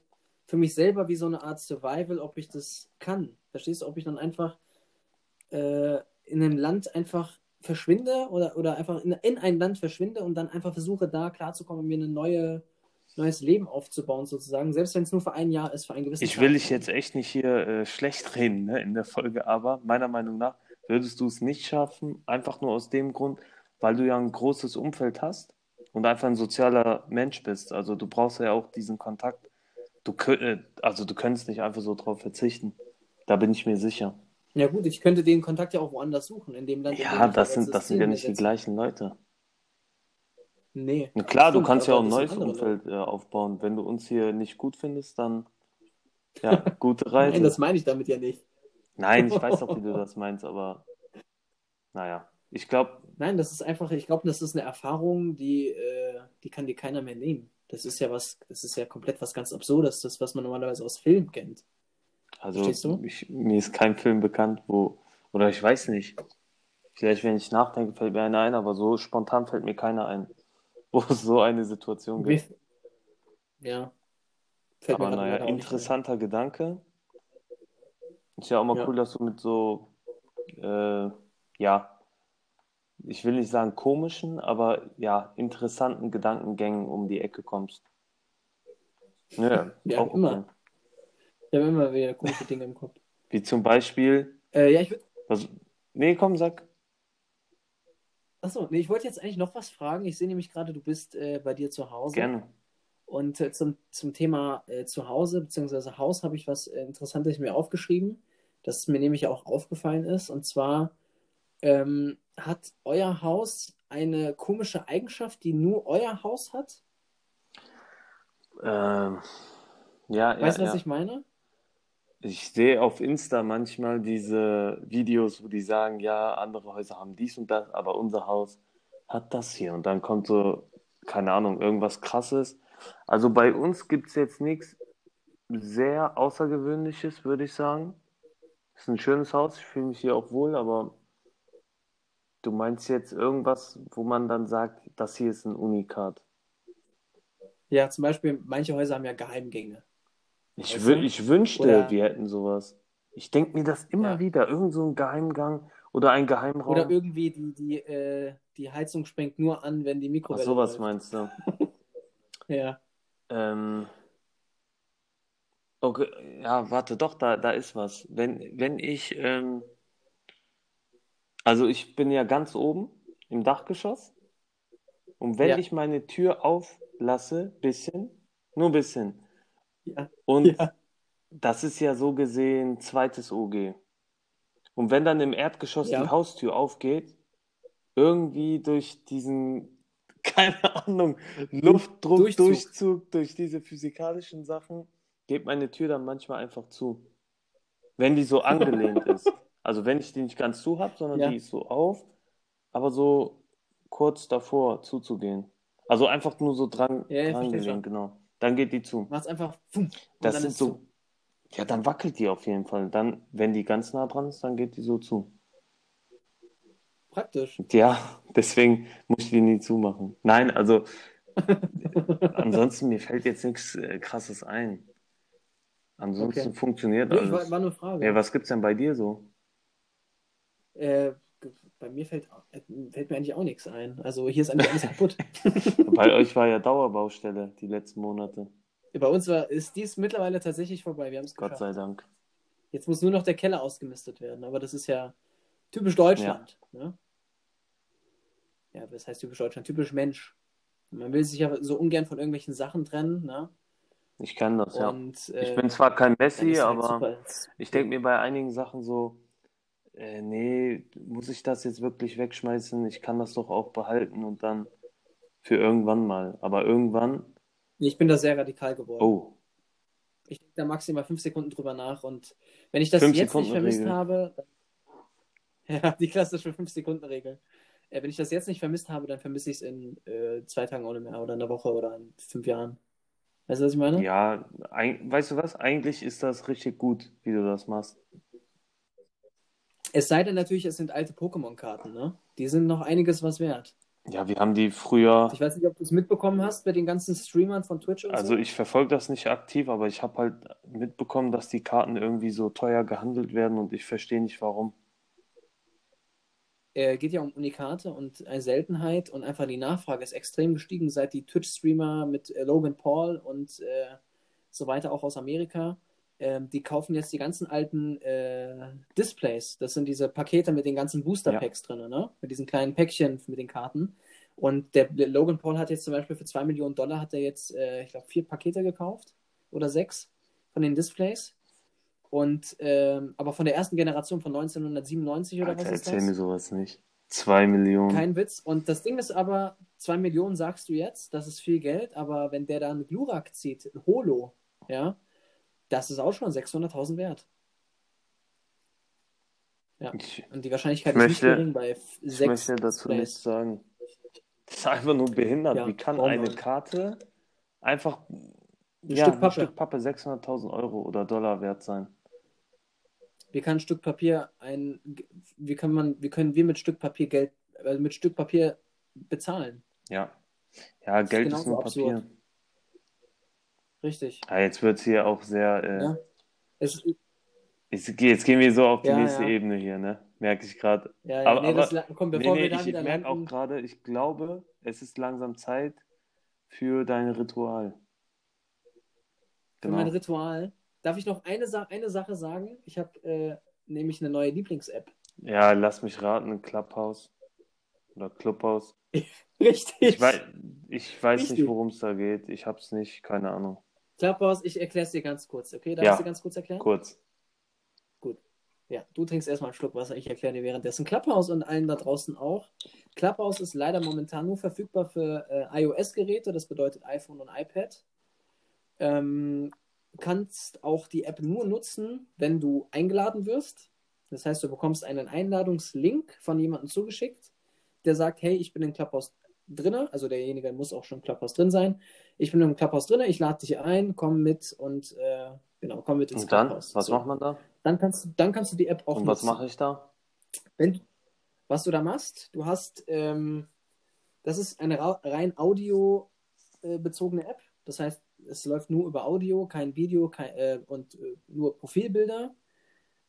für mich selber wie so eine Art Survival, ob ich das kann. Verstehst du, ob ich dann einfach äh, in einem Land einfach verschwinde oder, oder einfach in, in ein Land verschwinde und dann einfach versuche, da klarzukommen und mir ein neue, neues Leben aufzubauen, sozusagen. Selbst wenn es nur für ein Jahr ist, für einen gewissen Ich will dich jetzt echt nicht hier äh, schlecht reden ne, in der Folge, aber meiner Meinung nach würdest du es nicht schaffen, einfach nur aus dem Grund, weil du ja ein großes Umfeld hast und einfach ein sozialer Mensch bist. Also du brauchst ja auch diesen Kontakt. Du, äh, also du könntest nicht einfach so drauf verzichten. Da bin ich mir sicher. Ja gut, ich könnte den Kontakt ja auch woanders suchen, in dem Land. Ja, das sind, das sind ja nicht die gleichen Leute. Nee. Na klar, du Stimmt, kannst ja auch ein neues Umfeld äh, aufbauen. Wenn du uns hier nicht gut findest, dann ja, gute Reise. Nein, das meine ich damit ja nicht. Nein, ich weiß auch, wie du das meinst, aber naja, ich glaube, Nein, das ist einfach, ich glaube, das ist eine Erfahrung, die, äh, die kann dir keiner mehr nehmen. Das ist ja was, das ist ja komplett was ganz Absurdes, das, was man normalerweise aus Film kennt. also ich, mir ist kein Film bekannt, wo, oder ich weiß nicht, vielleicht wenn ich nachdenke, fällt mir einer ein, aber so spontan fällt mir keiner ein, wo es so eine Situation gibt. Ja. Fällt Aber naja, interessanter Gedanke. Ist ja auch mal Ja. cool, dass du mit so, äh, ja, ich will nicht sagen komischen, aber ja, interessanten Gedankengängen um die Ecke kommst. Ja, Ja, auch immer. okay. Ich habe immer wieder komische Dinge im Kopf. Wie zum Beispiel, Äh, ja, ich würde. nee, komm, sag. Achso, nee, ich wollte jetzt eigentlich noch was fragen. Ich sehe nämlich gerade, du bist äh, bei dir zu Hause. Gerne. Und äh, zum, zum Thema äh, Zuhause bzw. Haus habe ich was Interessantes mir aufgeschrieben, das mir nämlich auch aufgefallen ist. Und zwar ähm, hat euer Haus eine komische Eigenschaft, die nur euer Haus hat? Ähm, ja, ja, Weißt du, was ja. ich meine? Ich sehe auf Insta manchmal diese Videos, wo die sagen, ja, andere Häuser haben dies und das, aber unser Haus hat das hier. Und dann kommt so, keine Ahnung, irgendwas Krasses. Also bei uns gibt es jetzt nichts sehr Außergewöhnliches, würde ich sagen. Ist ein schönes Haus, ich fühle mich hier auch wohl, aber du meinst jetzt irgendwas, wo man dann sagt, das hier ist ein Unikat. Ja, zum Beispiel, manche Häuser haben ja Geheimgänge. Ich, Weißt wü du? ich wünschte, Oder- wir hätten sowas. Ich denke mir das immer Ja. wieder. Irgend so ein Geheimgang oder ein Geheimraum. Oder irgendwie die, die, äh, die Heizung springt nur an, wenn die Ach, Mikrowelle sowas läuft. meinst du. Ja. Ähm, okay, ja, warte, doch, da, da ist was. Wenn, wenn ich, ähm, also ich bin ja ganz oben im Dachgeschoss und wenn Ja. ich meine Tür auflasse, bisschen, nur bisschen, Ja. und Ja. das ist ja so gesehen zweites OG. Und wenn dann im Erdgeschoss die Haustür aufgeht, irgendwie durch diesen, keine Ahnung, Luftdruck, Durchzug. Durchzug, durch diese physikalischen Sachen, geht meine Tür dann manchmal einfach zu. Wenn die so angelehnt ist. Also wenn ich die nicht ganz zu habe, sondern Ja. die ist so auf, aber so kurz davor zuzugehen. Also einfach nur so dran, Ja, dran schon. genau. Dann geht die zu. Macht's einfach und Das sind ist so, zu. ja, dann wackelt die auf jeden Fall. Dann, wenn die ganz nah dran ist, dann geht die so zu. Praktisch. Ja, deswegen muss ich die nie zumachen. Nein, also ansonsten mir fällt jetzt nichts äh, Krasses ein. Ansonsten Okay. funktioniert Nee, ich war, alles. war eine Frage. Ja, was gibt's denn bei dir so? Äh, bei mir fällt, äh, fällt mir eigentlich auch nichts ein. Also hier ist eigentlich alles kaputt. Bei euch war ja Dauerbaustelle die letzten Monate. Bei uns war, ist dies mittlerweile tatsächlich vorbei. Wir haben es Gott geschafft. sei Dank. Jetzt muss nur noch der Keller ausgemistet werden. Aber das ist ja typisch Deutschland. Ne? Ja, was heißt typisch Deutschland? Typisch Mensch. Man will sich ja so ungern von irgendwelchen Sachen trennen. Ne? Ich kann das, ja. Und, äh, Ich bin zwar kein Messi, halt aber super. ich denke mir bei einigen Sachen so, äh, nee, muss ich das jetzt wirklich wegschmeißen? Ich kann das doch auch behalten und dann für irgendwann mal. Aber irgendwann, Ich bin da sehr radikal geworden. oh, Ich denke da maximal fünf Sekunden drüber nach und wenn ich das Fünf jetzt nicht vermisst Sekunden-Regel. habe, dann- ja, die klassische fünf Sekunden Regel. Äh, wenn ich das jetzt nicht vermisst habe, dann vermisse ich es in äh, zwei Tagen ohne mehr oder in einer Woche oder in fünf Jahren. Weißt du, was ich meine? ja, ein, weißt du was? Eigentlich ist das richtig gut, wie du das machst. Es sei denn natürlich, es sind alte Pokémon-Karten, ne? Die sind noch einiges was wert. Ja, wir haben die früher, Ich weiß nicht, ob du es mitbekommen hast bei den ganzen Streamern von Twitch und also so. ich verfolge das nicht aktiv, aber ich habe halt mitbekommen, dass die Karten irgendwie so teuer gehandelt werden und ich verstehe nicht warum. äh, geht ja um Unikate und eine Seltenheit und einfach die Nachfrage ist extrem gestiegen, seit die Twitch-Streamer mit äh, Logan Paul und äh, so weiter auch aus Amerika, ähm, die kaufen jetzt die ganzen alten äh, Displays. Das sind diese Pakete mit den ganzen Booster-Packs ja. drin, ne? Mit diesen kleinen Päckchen mit den Karten. Und der Logan Paul hat jetzt zum Beispiel für 2 Millionen Dollar hat er jetzt, äh, ich glaube, vier Pakete gekauft oder sechs von den Displays. Und ähm, aber von der ersten Generation von 1997 oder Alter, was ist erzähl das? mir sowas nicht. Zwei Millionen. Kein Witz. Und das Ding ist aber, 2 Millionen sagst du jetzt, das ist viel Geld, aber wenn der dann Glurak zieht, Holo, ja, das ist auch schon 600.000 wert. Ja. Ich, Und die Wahrscheinlichkeit Ich ist möchte- nicht gering bei f- ich sechs möchte dazu Displays. nichts sagen. Das ist einfach nur behindert. Ja, Wie kann warum eine? Karte einfach Ein ja, Stück ein Pappe. Stück Pappe 600.000 Euro oder Dollar wert sein? Wie kann ein Stück Papier ein, wie kann man, wie können wir mit Stück Papier Geld, also mit Stück Papier bezahlen? Ja. Ja, Geld ist genauso nur absurd. Papier. Richtig. Ja, jetzt wird es hier auch sehr. Äh, Ja. Es, jetzt, jetzt gehen wir so auf die Ja, nächste. Ebene hier, ne? Merke ich gerade. ja, ja, Aber- nee, das, komm, Nee, bevor nee, wir da ich wieder merke auch landen, gerade, ich glaube, es ist langsam Zeit für dein Ritual. für Genau. mein Ritual, darf ich noch eine, Sa eine Sache sagen? Ich habe äh, nämlich eine neue Lieblings-App. Ja, lass mich raten, Clubhouse oder Clubhouse. Richtig. Ich weiß, ich weiß nicht, Richtig. worum es da geht. Ich hab's nicht, keine Ahnung. Clubhouse, ich erkläre es dir ganz kurz, okay? Darf Ja. ich es dir ganz kurz erklären? Kurz. Ja, du trinkst erstmal einen Schluck Wasser, ich erkläre dir währenddessen Clubhouse und allen da draußen auch. Clubhouse ist leider momentan nur verfügbar für äh, iOS-Geräte, das bedeutet iPhone und iPad. Ähm, du kannst auch die App nur nutzen, wenn du eingeladen wirst. Das heißt, du bekommst einen Einladungslink von jemandem zugeschickt, der sagt, hey, ich bin in Clubhouse drinne, also derjenige muss auch schon im Clubhouse drin sein. Ich bin im Clubhouse drinne, ich lade dich ein, komm mit und äh, genau, komm mit ins Und dann, Clubhouse. was So. macht man da? Dann kannst, du- dann kannst du die App auch Und was nutzen. mache ich da? Wenn, was du da machst, du hast, ähm, das ist eine rein audio-bezogene App. Das heißt, es läuft nur über Audio, kein Video kein, äh, und äh, nur Profilbilder.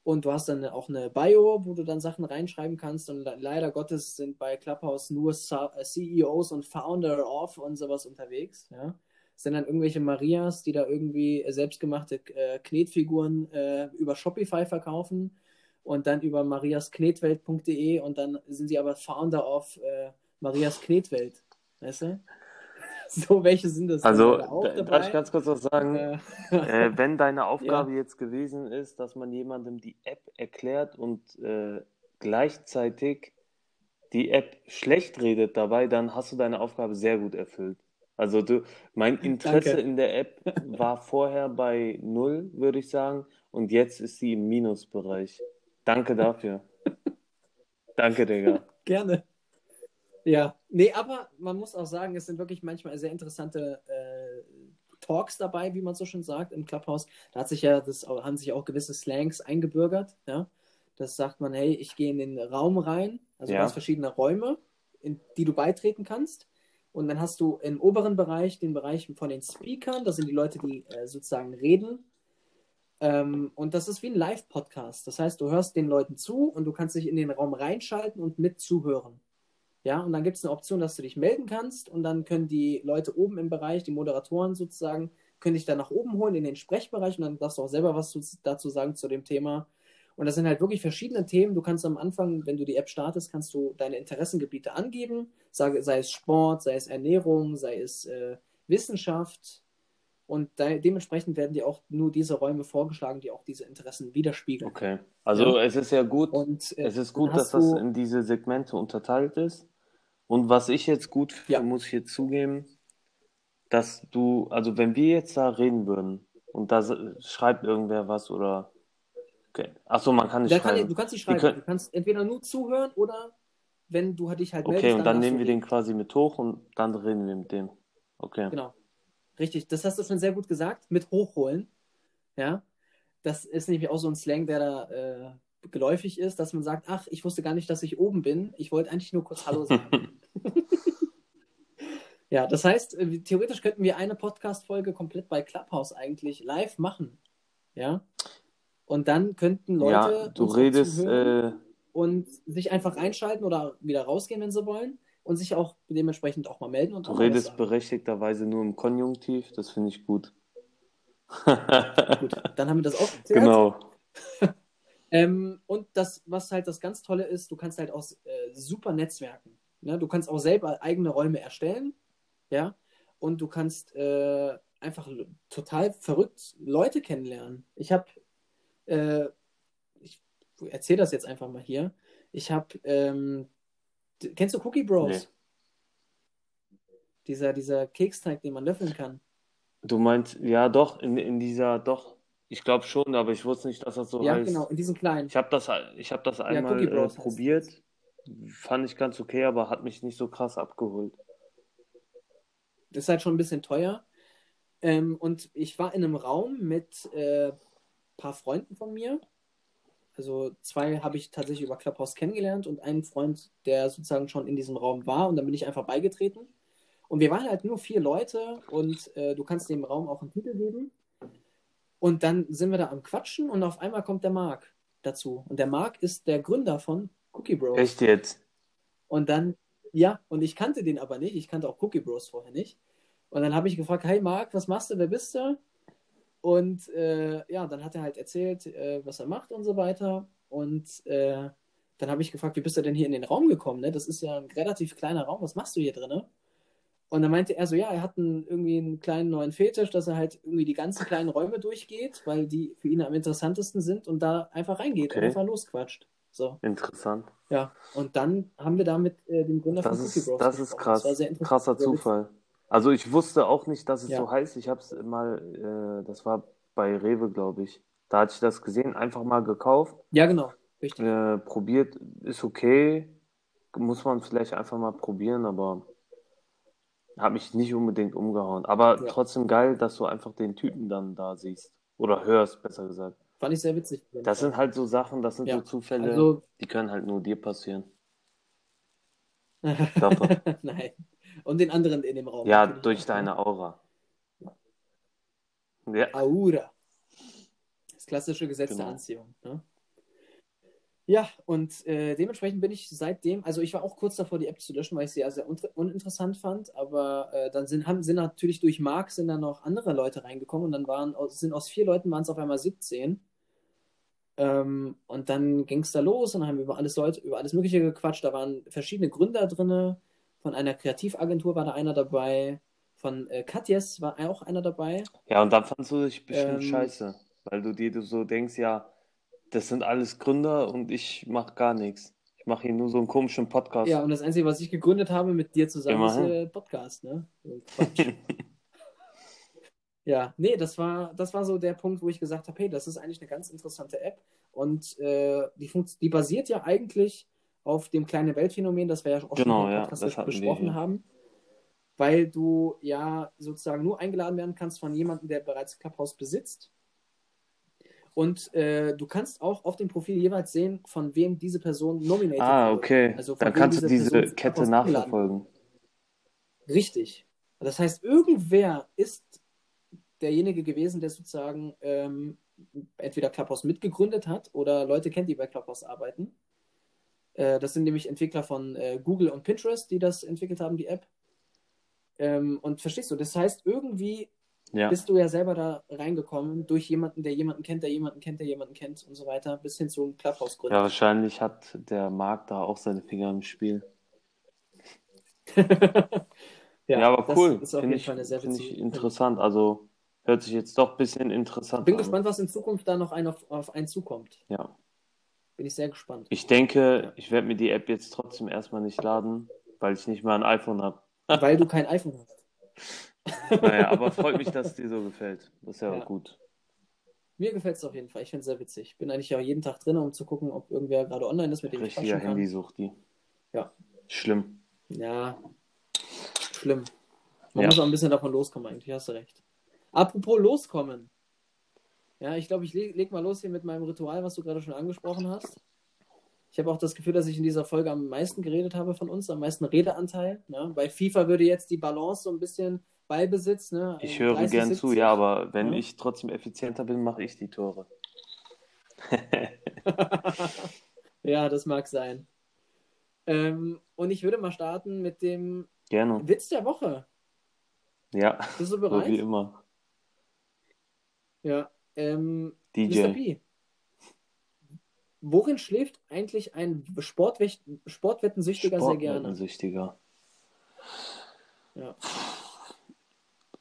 Und du hast dann auch eine Bio, wo du dann Sachen reinschreiben kannst. Und le- leider Gottes sind bei Clubhouse nur äh, CEOs und Founder of und sowas unterwegs. Ja. Sind dann irgendwelche Marias, die da irgendwie selbstgemachte äh, Knetfiguren äh, über Shopify verkaufen und dann über mariasknetwelt.de und dann sind sie aber Founder of äh, Marias Knetwelt. Weißt du? So, welche sind das? Also, da, darf ich ganz kurz was sagen? Äh, Äh, wenn deine Aufgabe jetzt gewesen ist, dass man jemandem die App erklärt und äh, gleichzeitig die App schlecht redet dabei, dann hast du deine Aufgabe sehr gut erfüllt. Also du, mein Interesse Danke. in der App war vorher bei null, würde ich sagen, und jetzt ist sie im Minusbereich. Danke dafür. Danke, Digga. Gerne. Ja, nee, aber man muss auch sagen, es sind wirklich manchmal sehr interessante äh, Talks dabei, wie man so schön sagt, im Clubhouse. Da hat sich ja das, haben sich auch gewisse Slangs eingebürgert, ja. Das sagt man, hey, ich gehe in den Raum rein, also Ja. du hast verschiedene Räume, in die du beitreten kannst. Und dann hast du im oberen Bereich den Bereich von den Speakern, das sind die Leute, die äh, sozusagen reden. Ähm, und das ist wie ein Live-Podcast. Das heißt, du hörst den Leuten zu und du kannst dich in den Raum reinschalten und mit zuhören. Ja, und dann gibt es eine Option, dass du dich melden kannst und dann können die Leute oben im Bereich, die Moderatoren sozusagen, können dich dann nach oben holen in den Sprechbereich und dann darfst du auch selber was zu, dazu sagen zu dem Thema. Und das sind halt wirklich verschiedene Themen. Du kannst am Anfang, wenn du die App startest, kannst du deine Interessengebiete angeben, sei, sei es Sport, sei es Ernährung, sei es äh, Wissenschaft. Und de dementsprechend werden dir auch nur diese Räume vorgeschlagen, die auch diese Interessen widerspiegeln. Okay. Also Ja. es ist ja gut, Und äh, es ist gut, dass das in diese Segmente unterteilt ist. Und was ich jetzt gut finde, Ja. muss ich jetzt zugeben, dass du, also wenn wir jetzt da reden würden und da schreibt irgendwer was oder okay. Ach so, man kann nicht Da kann, schreiben. du kannst nicht schreiben. können- Du kannst entweder nur zuhören oder wenn du dich halt Okay, meldest, und dann darfst nehmen wir den reden. quasi mit hoch und dann reden wir mit dem. Okay. Genau. Richtig, das hast du schon sehr gut gesagt, mit hochholen. Ja. Das ist nämlich auch so ein Slang, der da äh, geläufig ist, dass man sagt, ach, ich wusste gar nicht, dass ich oben bin. Ich wollte eigentlich nur kurz Hallo sagen. Ja, das heißt, äh, theoretisch könnten wir eine Podcast-Folge komplett bei Clubhouse eigentlich live machen. Ja. Und dann könnten Leute Ja, du redest, äh, und sich einfach reinschalten oder wieder rausgehen, wenn sie wollen und sich auch dementsprechend auch mal melden. Und Du redest berechtigterweise nur im Konjunktiv, das finde ich gut. Gut, dann haben wir das auch geklärt. Genau. Ähm, und das, was halt das ganz Tolle ist, du kannst halt auch äh, super netzwerken. Ne? Du kannst auch selber eigene Räume erstellen, ja, und du kannst äh, einfach total verrückt Leute kennenlernen. Ich habe, äh, ich erzähle das jetzt einfach mal hier. Ich habe, ähm, kennst du Cookie Bros? Nee. Dieser, dieser Keksteig, den man löffeln kann. Du meinst, ja doch, in, in dieser, doch, ich glaube schon, aber ich wusste nicht, dass das so ja, heißt. genau, in diesen kleinen. Ich habe das, ich hab das einmal äh, probiert, fand ich ganz okay, aber hat mich nicht so krass abgeholt. Ist halt schon ein bisschen teuer. Ähm, und ich war in einem Raum mit äh, paar Freunden von mir. Also zwei habe ich tatsächlich über Clubhouse kennengelernt und einen Freund, der sozusagen schon in diesem Raum war und dann bin ich einfach beigetreten. Und wir waren halt nur vier Leute und äh, du kannst dem Raum auch einen Titel geben. Und dann sind wir da am Quatschen und auf einmal kommt der Marc dazu. Und der Marc ist der Gründer von Cookie Bros. Echt jetzt? Und dann, ja, und ich kannte den aber nicht. Ich kannte auch Cookie Bros vorher nicht. Und dann habe ich gefragt, hey Marc, was machst du, wer bist du? Und äh, ja, dann hat er halt erzählt, äh, was er macht und so weiter. Und äh, dann habe ich gefragt, wie bist du denn hier in den Raum gekommen? Ne? Das ist ja ein relativ kleiner Raum, was machst du hier drin? Und dann meinte er so, ja, er hat einen, irgendwie einen kleinen neuen Fetisch, dass er halt irgendwie die ganzen kleinen Räume durchgeht, weil die für ihn am interessantesten sind und da einfach reingeht und Okay. einfach losquatscht. So. Interessant. Ja, und dann haben wir da mit äh, dem Gründer Das von Cookie ist, Bros das ist krass. Das. Krasser. Zufall. Also ich wusste auch nicht, dass es Ja. so heißt. Ich habe es mal, äh, das war bei Rewe, glaube ich. Da hatte ich das gesehen, einfach mal gekauft, Ja, genau. Richtig. äh, probiert, ist okay. Muss man vielleicht einfach mal probieren, aber hat mich nicht unbedingt umgehauen. Aber Ja. trotzdem geil, dass du einfach den Typen dann da siehst. Oder hörst, besser gesagt. Fand ich sehr witzig. Das sind halt so Sachen, das sind Ja. so Zufälle, Also, die können halt nur dir passieren. Nein. Und den anderen in dem Raum. Ja, durch ne? deine Aura. Ja, Aura. Das klassische Gesetz der Genau. Anziehung. Ne? Ja, und äh, dementsprechend bin ich seitdem, also ich war auch kurz davor, die App zu löschen, weil ich sie ja sehr un uninteressant fand, aber äh, dann sind, haben, sind natürlich durch Mark sind dann noch andere Leute reingekommen und dann waren sind aus vier Leuten waren es auf einmal 17. Ähm, und dann ging es da los und dann haben wir über alles Leute, über alles Mögliche gequatscht. Da waren verschiedene Gründer drin. Von einer Kreativagentur war da einer dabei. Von äh, Katjes war auch einer dabei. ja, und dann fandst du dich bestimmt Ähm, scheiße, weil du dir so denkst, ja, das sind alles Gründer und ich mache gar nichts. Ich mache hier nur so einen komischen Podcast. Ja, und das Einzige, was ich gegründet habe mit dir zusammen, ist Immerhin. äh, Podcast, ne? Ja, nee, das war, das war so der Punkt, wo ich gesagt habe, hey, das ist eigentlich eine ganz interessante App und äh, die, die basiert ja eigentlich auf dem kleinen Weltphänomen, das wir ja auch schon Genau, im ja, Podcast wir besprochen haben, weil du ja sozusagen nur eingeladen werden kannst von jemandem, der bereits Clubhouse besitzt. Und äh, du kannst auch auf dem Profil jeweils sehen, von wem diese Person nominated Ah, wurde. okay. Also Dann kannst du diese Person Kette nachverfolgen. Richtig. Das heißt, irgendwer ist derjenige gewesen, der sozusagen ähm, entweder Clubhouse mitgegründet hat oder Leute kennt, die bei Clubhouse arbeiten. Äh, das sind nämlich Entwickler von äh, Google und Pinterest, die das entwickelt haben, die App. Ähm, und verstehst du, das heißt, irgendwie Ja. bist du ja selber da reingekommen durch jemanden, der jemanden kennt, der jemanden kennt, der jemanden kennt und so weiter, bis hin zu einem Ja, Clubhouse-Gründer. wahrscheinlich hat der Marc da auch seine Finger im Spiel. Ja, aber das cool. ist auf Finde jeden ich, Fall eine sehr ich interessant. Also hört sich jetzt doch ein bisschen interessant Bin an. gespannt, was in Zukunft da noch ein auf, auf einen zukommt. Ja. Bin ich sehr gespannt. Ich denke, ich werde mir die App jetzt trotzdem erstmal nicht laden, weil ich nicht mal ein iPhone habe. Weil du kein iPhone hast. Naja, aber freut mich, dass es dir so gefällt. Das ist ja, Ja. gut. Mir gefällt es auf jeden Fall. Ich finde es sehr witzig. Ich bin eigentlich auch jeden Tag drin, um zu gucken, ob irgendwer gerade online ist, mit dem ich Richtiger quatschen kann. Handysucht, die. Ja. Schlimm. Ja, schlimm. Man Ja. muss auch ein bisschen davon loskommen, eigentlich. Hast du recht. Apropos loskommen. Ja, ich glaube, ich leg, leg mal los hier mit meinem Ritual, was du gerade schon angesprochen hast. Ich habe auch das Gefühl, dass ich in dieser Folge am meisten geredet habe von uns, am meisten Redeanteil. Ne? Bei FIFA würde jetzt die Balance so ein bisschen Ballbesitz. Ne? Ich äh, höre 30, gern zu, 70. ja, aber wenn Ja. ich trotzdem effizienter bin, mache ich die Tore. Ja, das mag sein. Ähm, und ich würde mal starten mit dem Gerne. Witz der Woche. Ja, Bist du so wie bereit? immer. Ja. Ähm, DJ. Mr. P. Worin schläft eigentlich ein Sportwech Sportwettensüchtiger sehr gerne? Sportwettensüchtiger. Ja.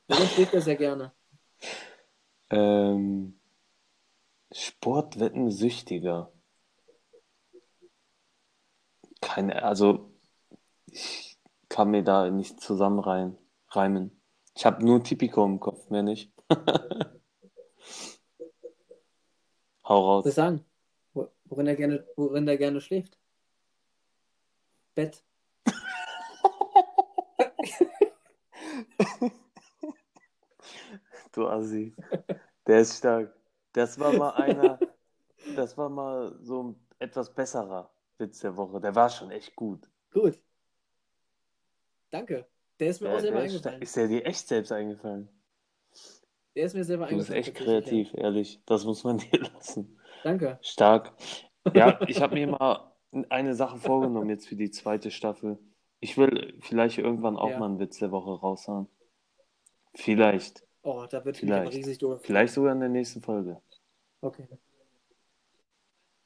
Worin schläft er sehr gerne? Ähm, Sportwettensüchtiger. Keine, also ich kann mir da nicht zusammen rein, reimen. Ich habe nur Tipico im Kopf, mehr nicht. Hau raus. sagen? Wo- Worin er gerne, worin er gerne schläft? Bett. Du Assi. Der ist stark. Das war mal einer, das war mal so ein etwas besserer Witz der Woche. Der war schon echt gut. Gut. Danke. Der ist mir auch Der, selber ist, eingefallen. ist der dir echt selbst eingefallen? Der ist mir selber Du bist eingefallen. echt tatsächlich, kreativ, ehrlich. Das muss man dir lassen. Ja. Danke. Stark. Ja, ich habe mir mal eine Sache vorgenommen jetzt für die zweite Staffel. Ich will vielleicht irgendwann auch Ja. mal einen Witz der Woche raushauen. Vielleicht. Oh, da wird Vielleicht. riesig durch. Vielleicht sogar in der nächsten Folge. Okay.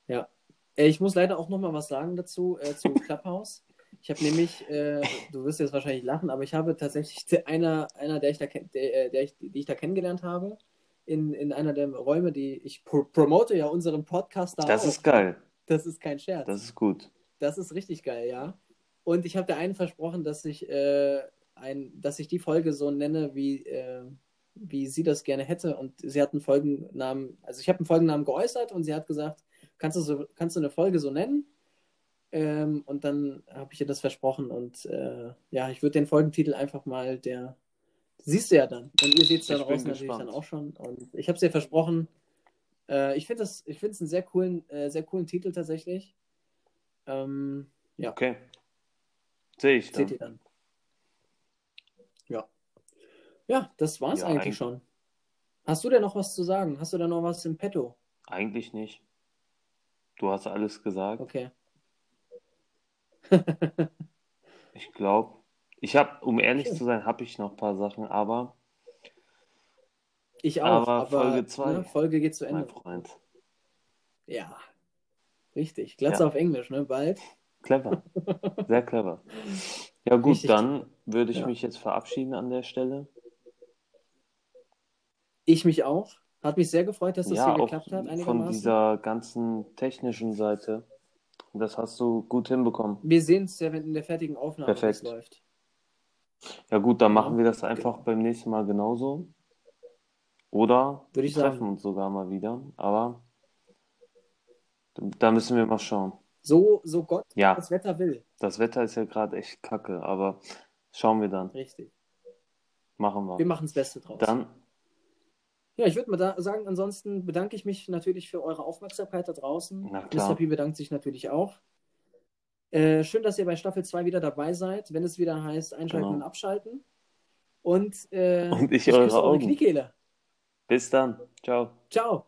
Ja. Äh, Ich muss leider auch noch mal was sagen dazu, äh, zu Clubhouse. Ich habe nämlich, äh, du wirst jetzt wahrscheinlich lachen, aber ich habe tatsächlich einer, einer der, ich da, der, äh, der ich, die ich da kennengelernt habe, in, in einer der Räume, die ich pro promote ja unseren Podcast da Das auch. ist geil. Das ist kein Scherz. Das ist gut. Das ist richtig geil, ja. Und ich habe der einen versprochen, dass ich, äh, ein, dass ich die Folge so nenne, wie, äh, wie sie das gerne hätte. Und sie hat einen Folgennamen, also ich habe einen Folgennamen geäußert und sie hat gesagt, kannst du, so, kannst du eine Folge so nennen? Ähm, und dann habe ich ihr das versprochen. Und äh, ja, ich würde den Folgentitel einfach mal der. Siehst du ja dann. Und ihr seht es dann draußen natürlich dann auch schon. Und ich habe es ihr versprochen. Äh, ich finde es einen sehr coolen, äh, sehr coolen Titel tatsächlich. Ähm, ja. Okay. Sehe ich Seht ihr dann. dann. Ja. Ja, das war's Ja, eigentlich eigentlich- schon. Hast du denn noch was zu sagen? Hast du da noch was im Petto? Eigentlich nicht. Du hast alles gesagt. Okay. Ich glaube, ich habe, um ehrlich Schön. zu sein, habe ich noch ein paar Sachen, aber Ich auch, Aber aber, Folge zwei, ne, Folge geht zu mein Ende. Freund, Ja. Richtig. Glatze Ja. auf Englisch, ne? Bald. clever. Sehr clever. Ja gut, Richtig. dann würde ich Ja. mich jetzt verabschieden an der Stelle. Ich mich auch. Hat mich sehr gefreut, dass das Ja, hier geklappt hat, von dieser ganzen technischen Seite. Das hast du gut hinbekommen. Wir sehen es ja wenn in der fertigen Aufnahme, Perfekt. läuft. Ja gut, dann machen wir das einfach beim nächsten Mal genauso. Oder Würde ich wir treffen sagen. uns sogar mal wieder. Aber da müssen wir mal schauen. So, so Gott Ja, das Wetter will. das Wetter ist ja gerade echt kacke, aber schauen wir dann. Richtig. Machen wir. Wir machen das Beste draus. Dann, Ja, ich würde mal da sagen, ansonsten bedanke ich mich natürlich für eure Aufmerksamkeit da draußen. Na klar. Mr. P bedankt sich natürlich auch. Äh, schön, dass ihr bei Staffel 2 wieder dabei seid, wenn es wieder heißt Einschalten Genau. und Abschalten. Und, äh, Und ich ich eure eure Augen. Kniekehle. bis dann. Ciao. Ciao.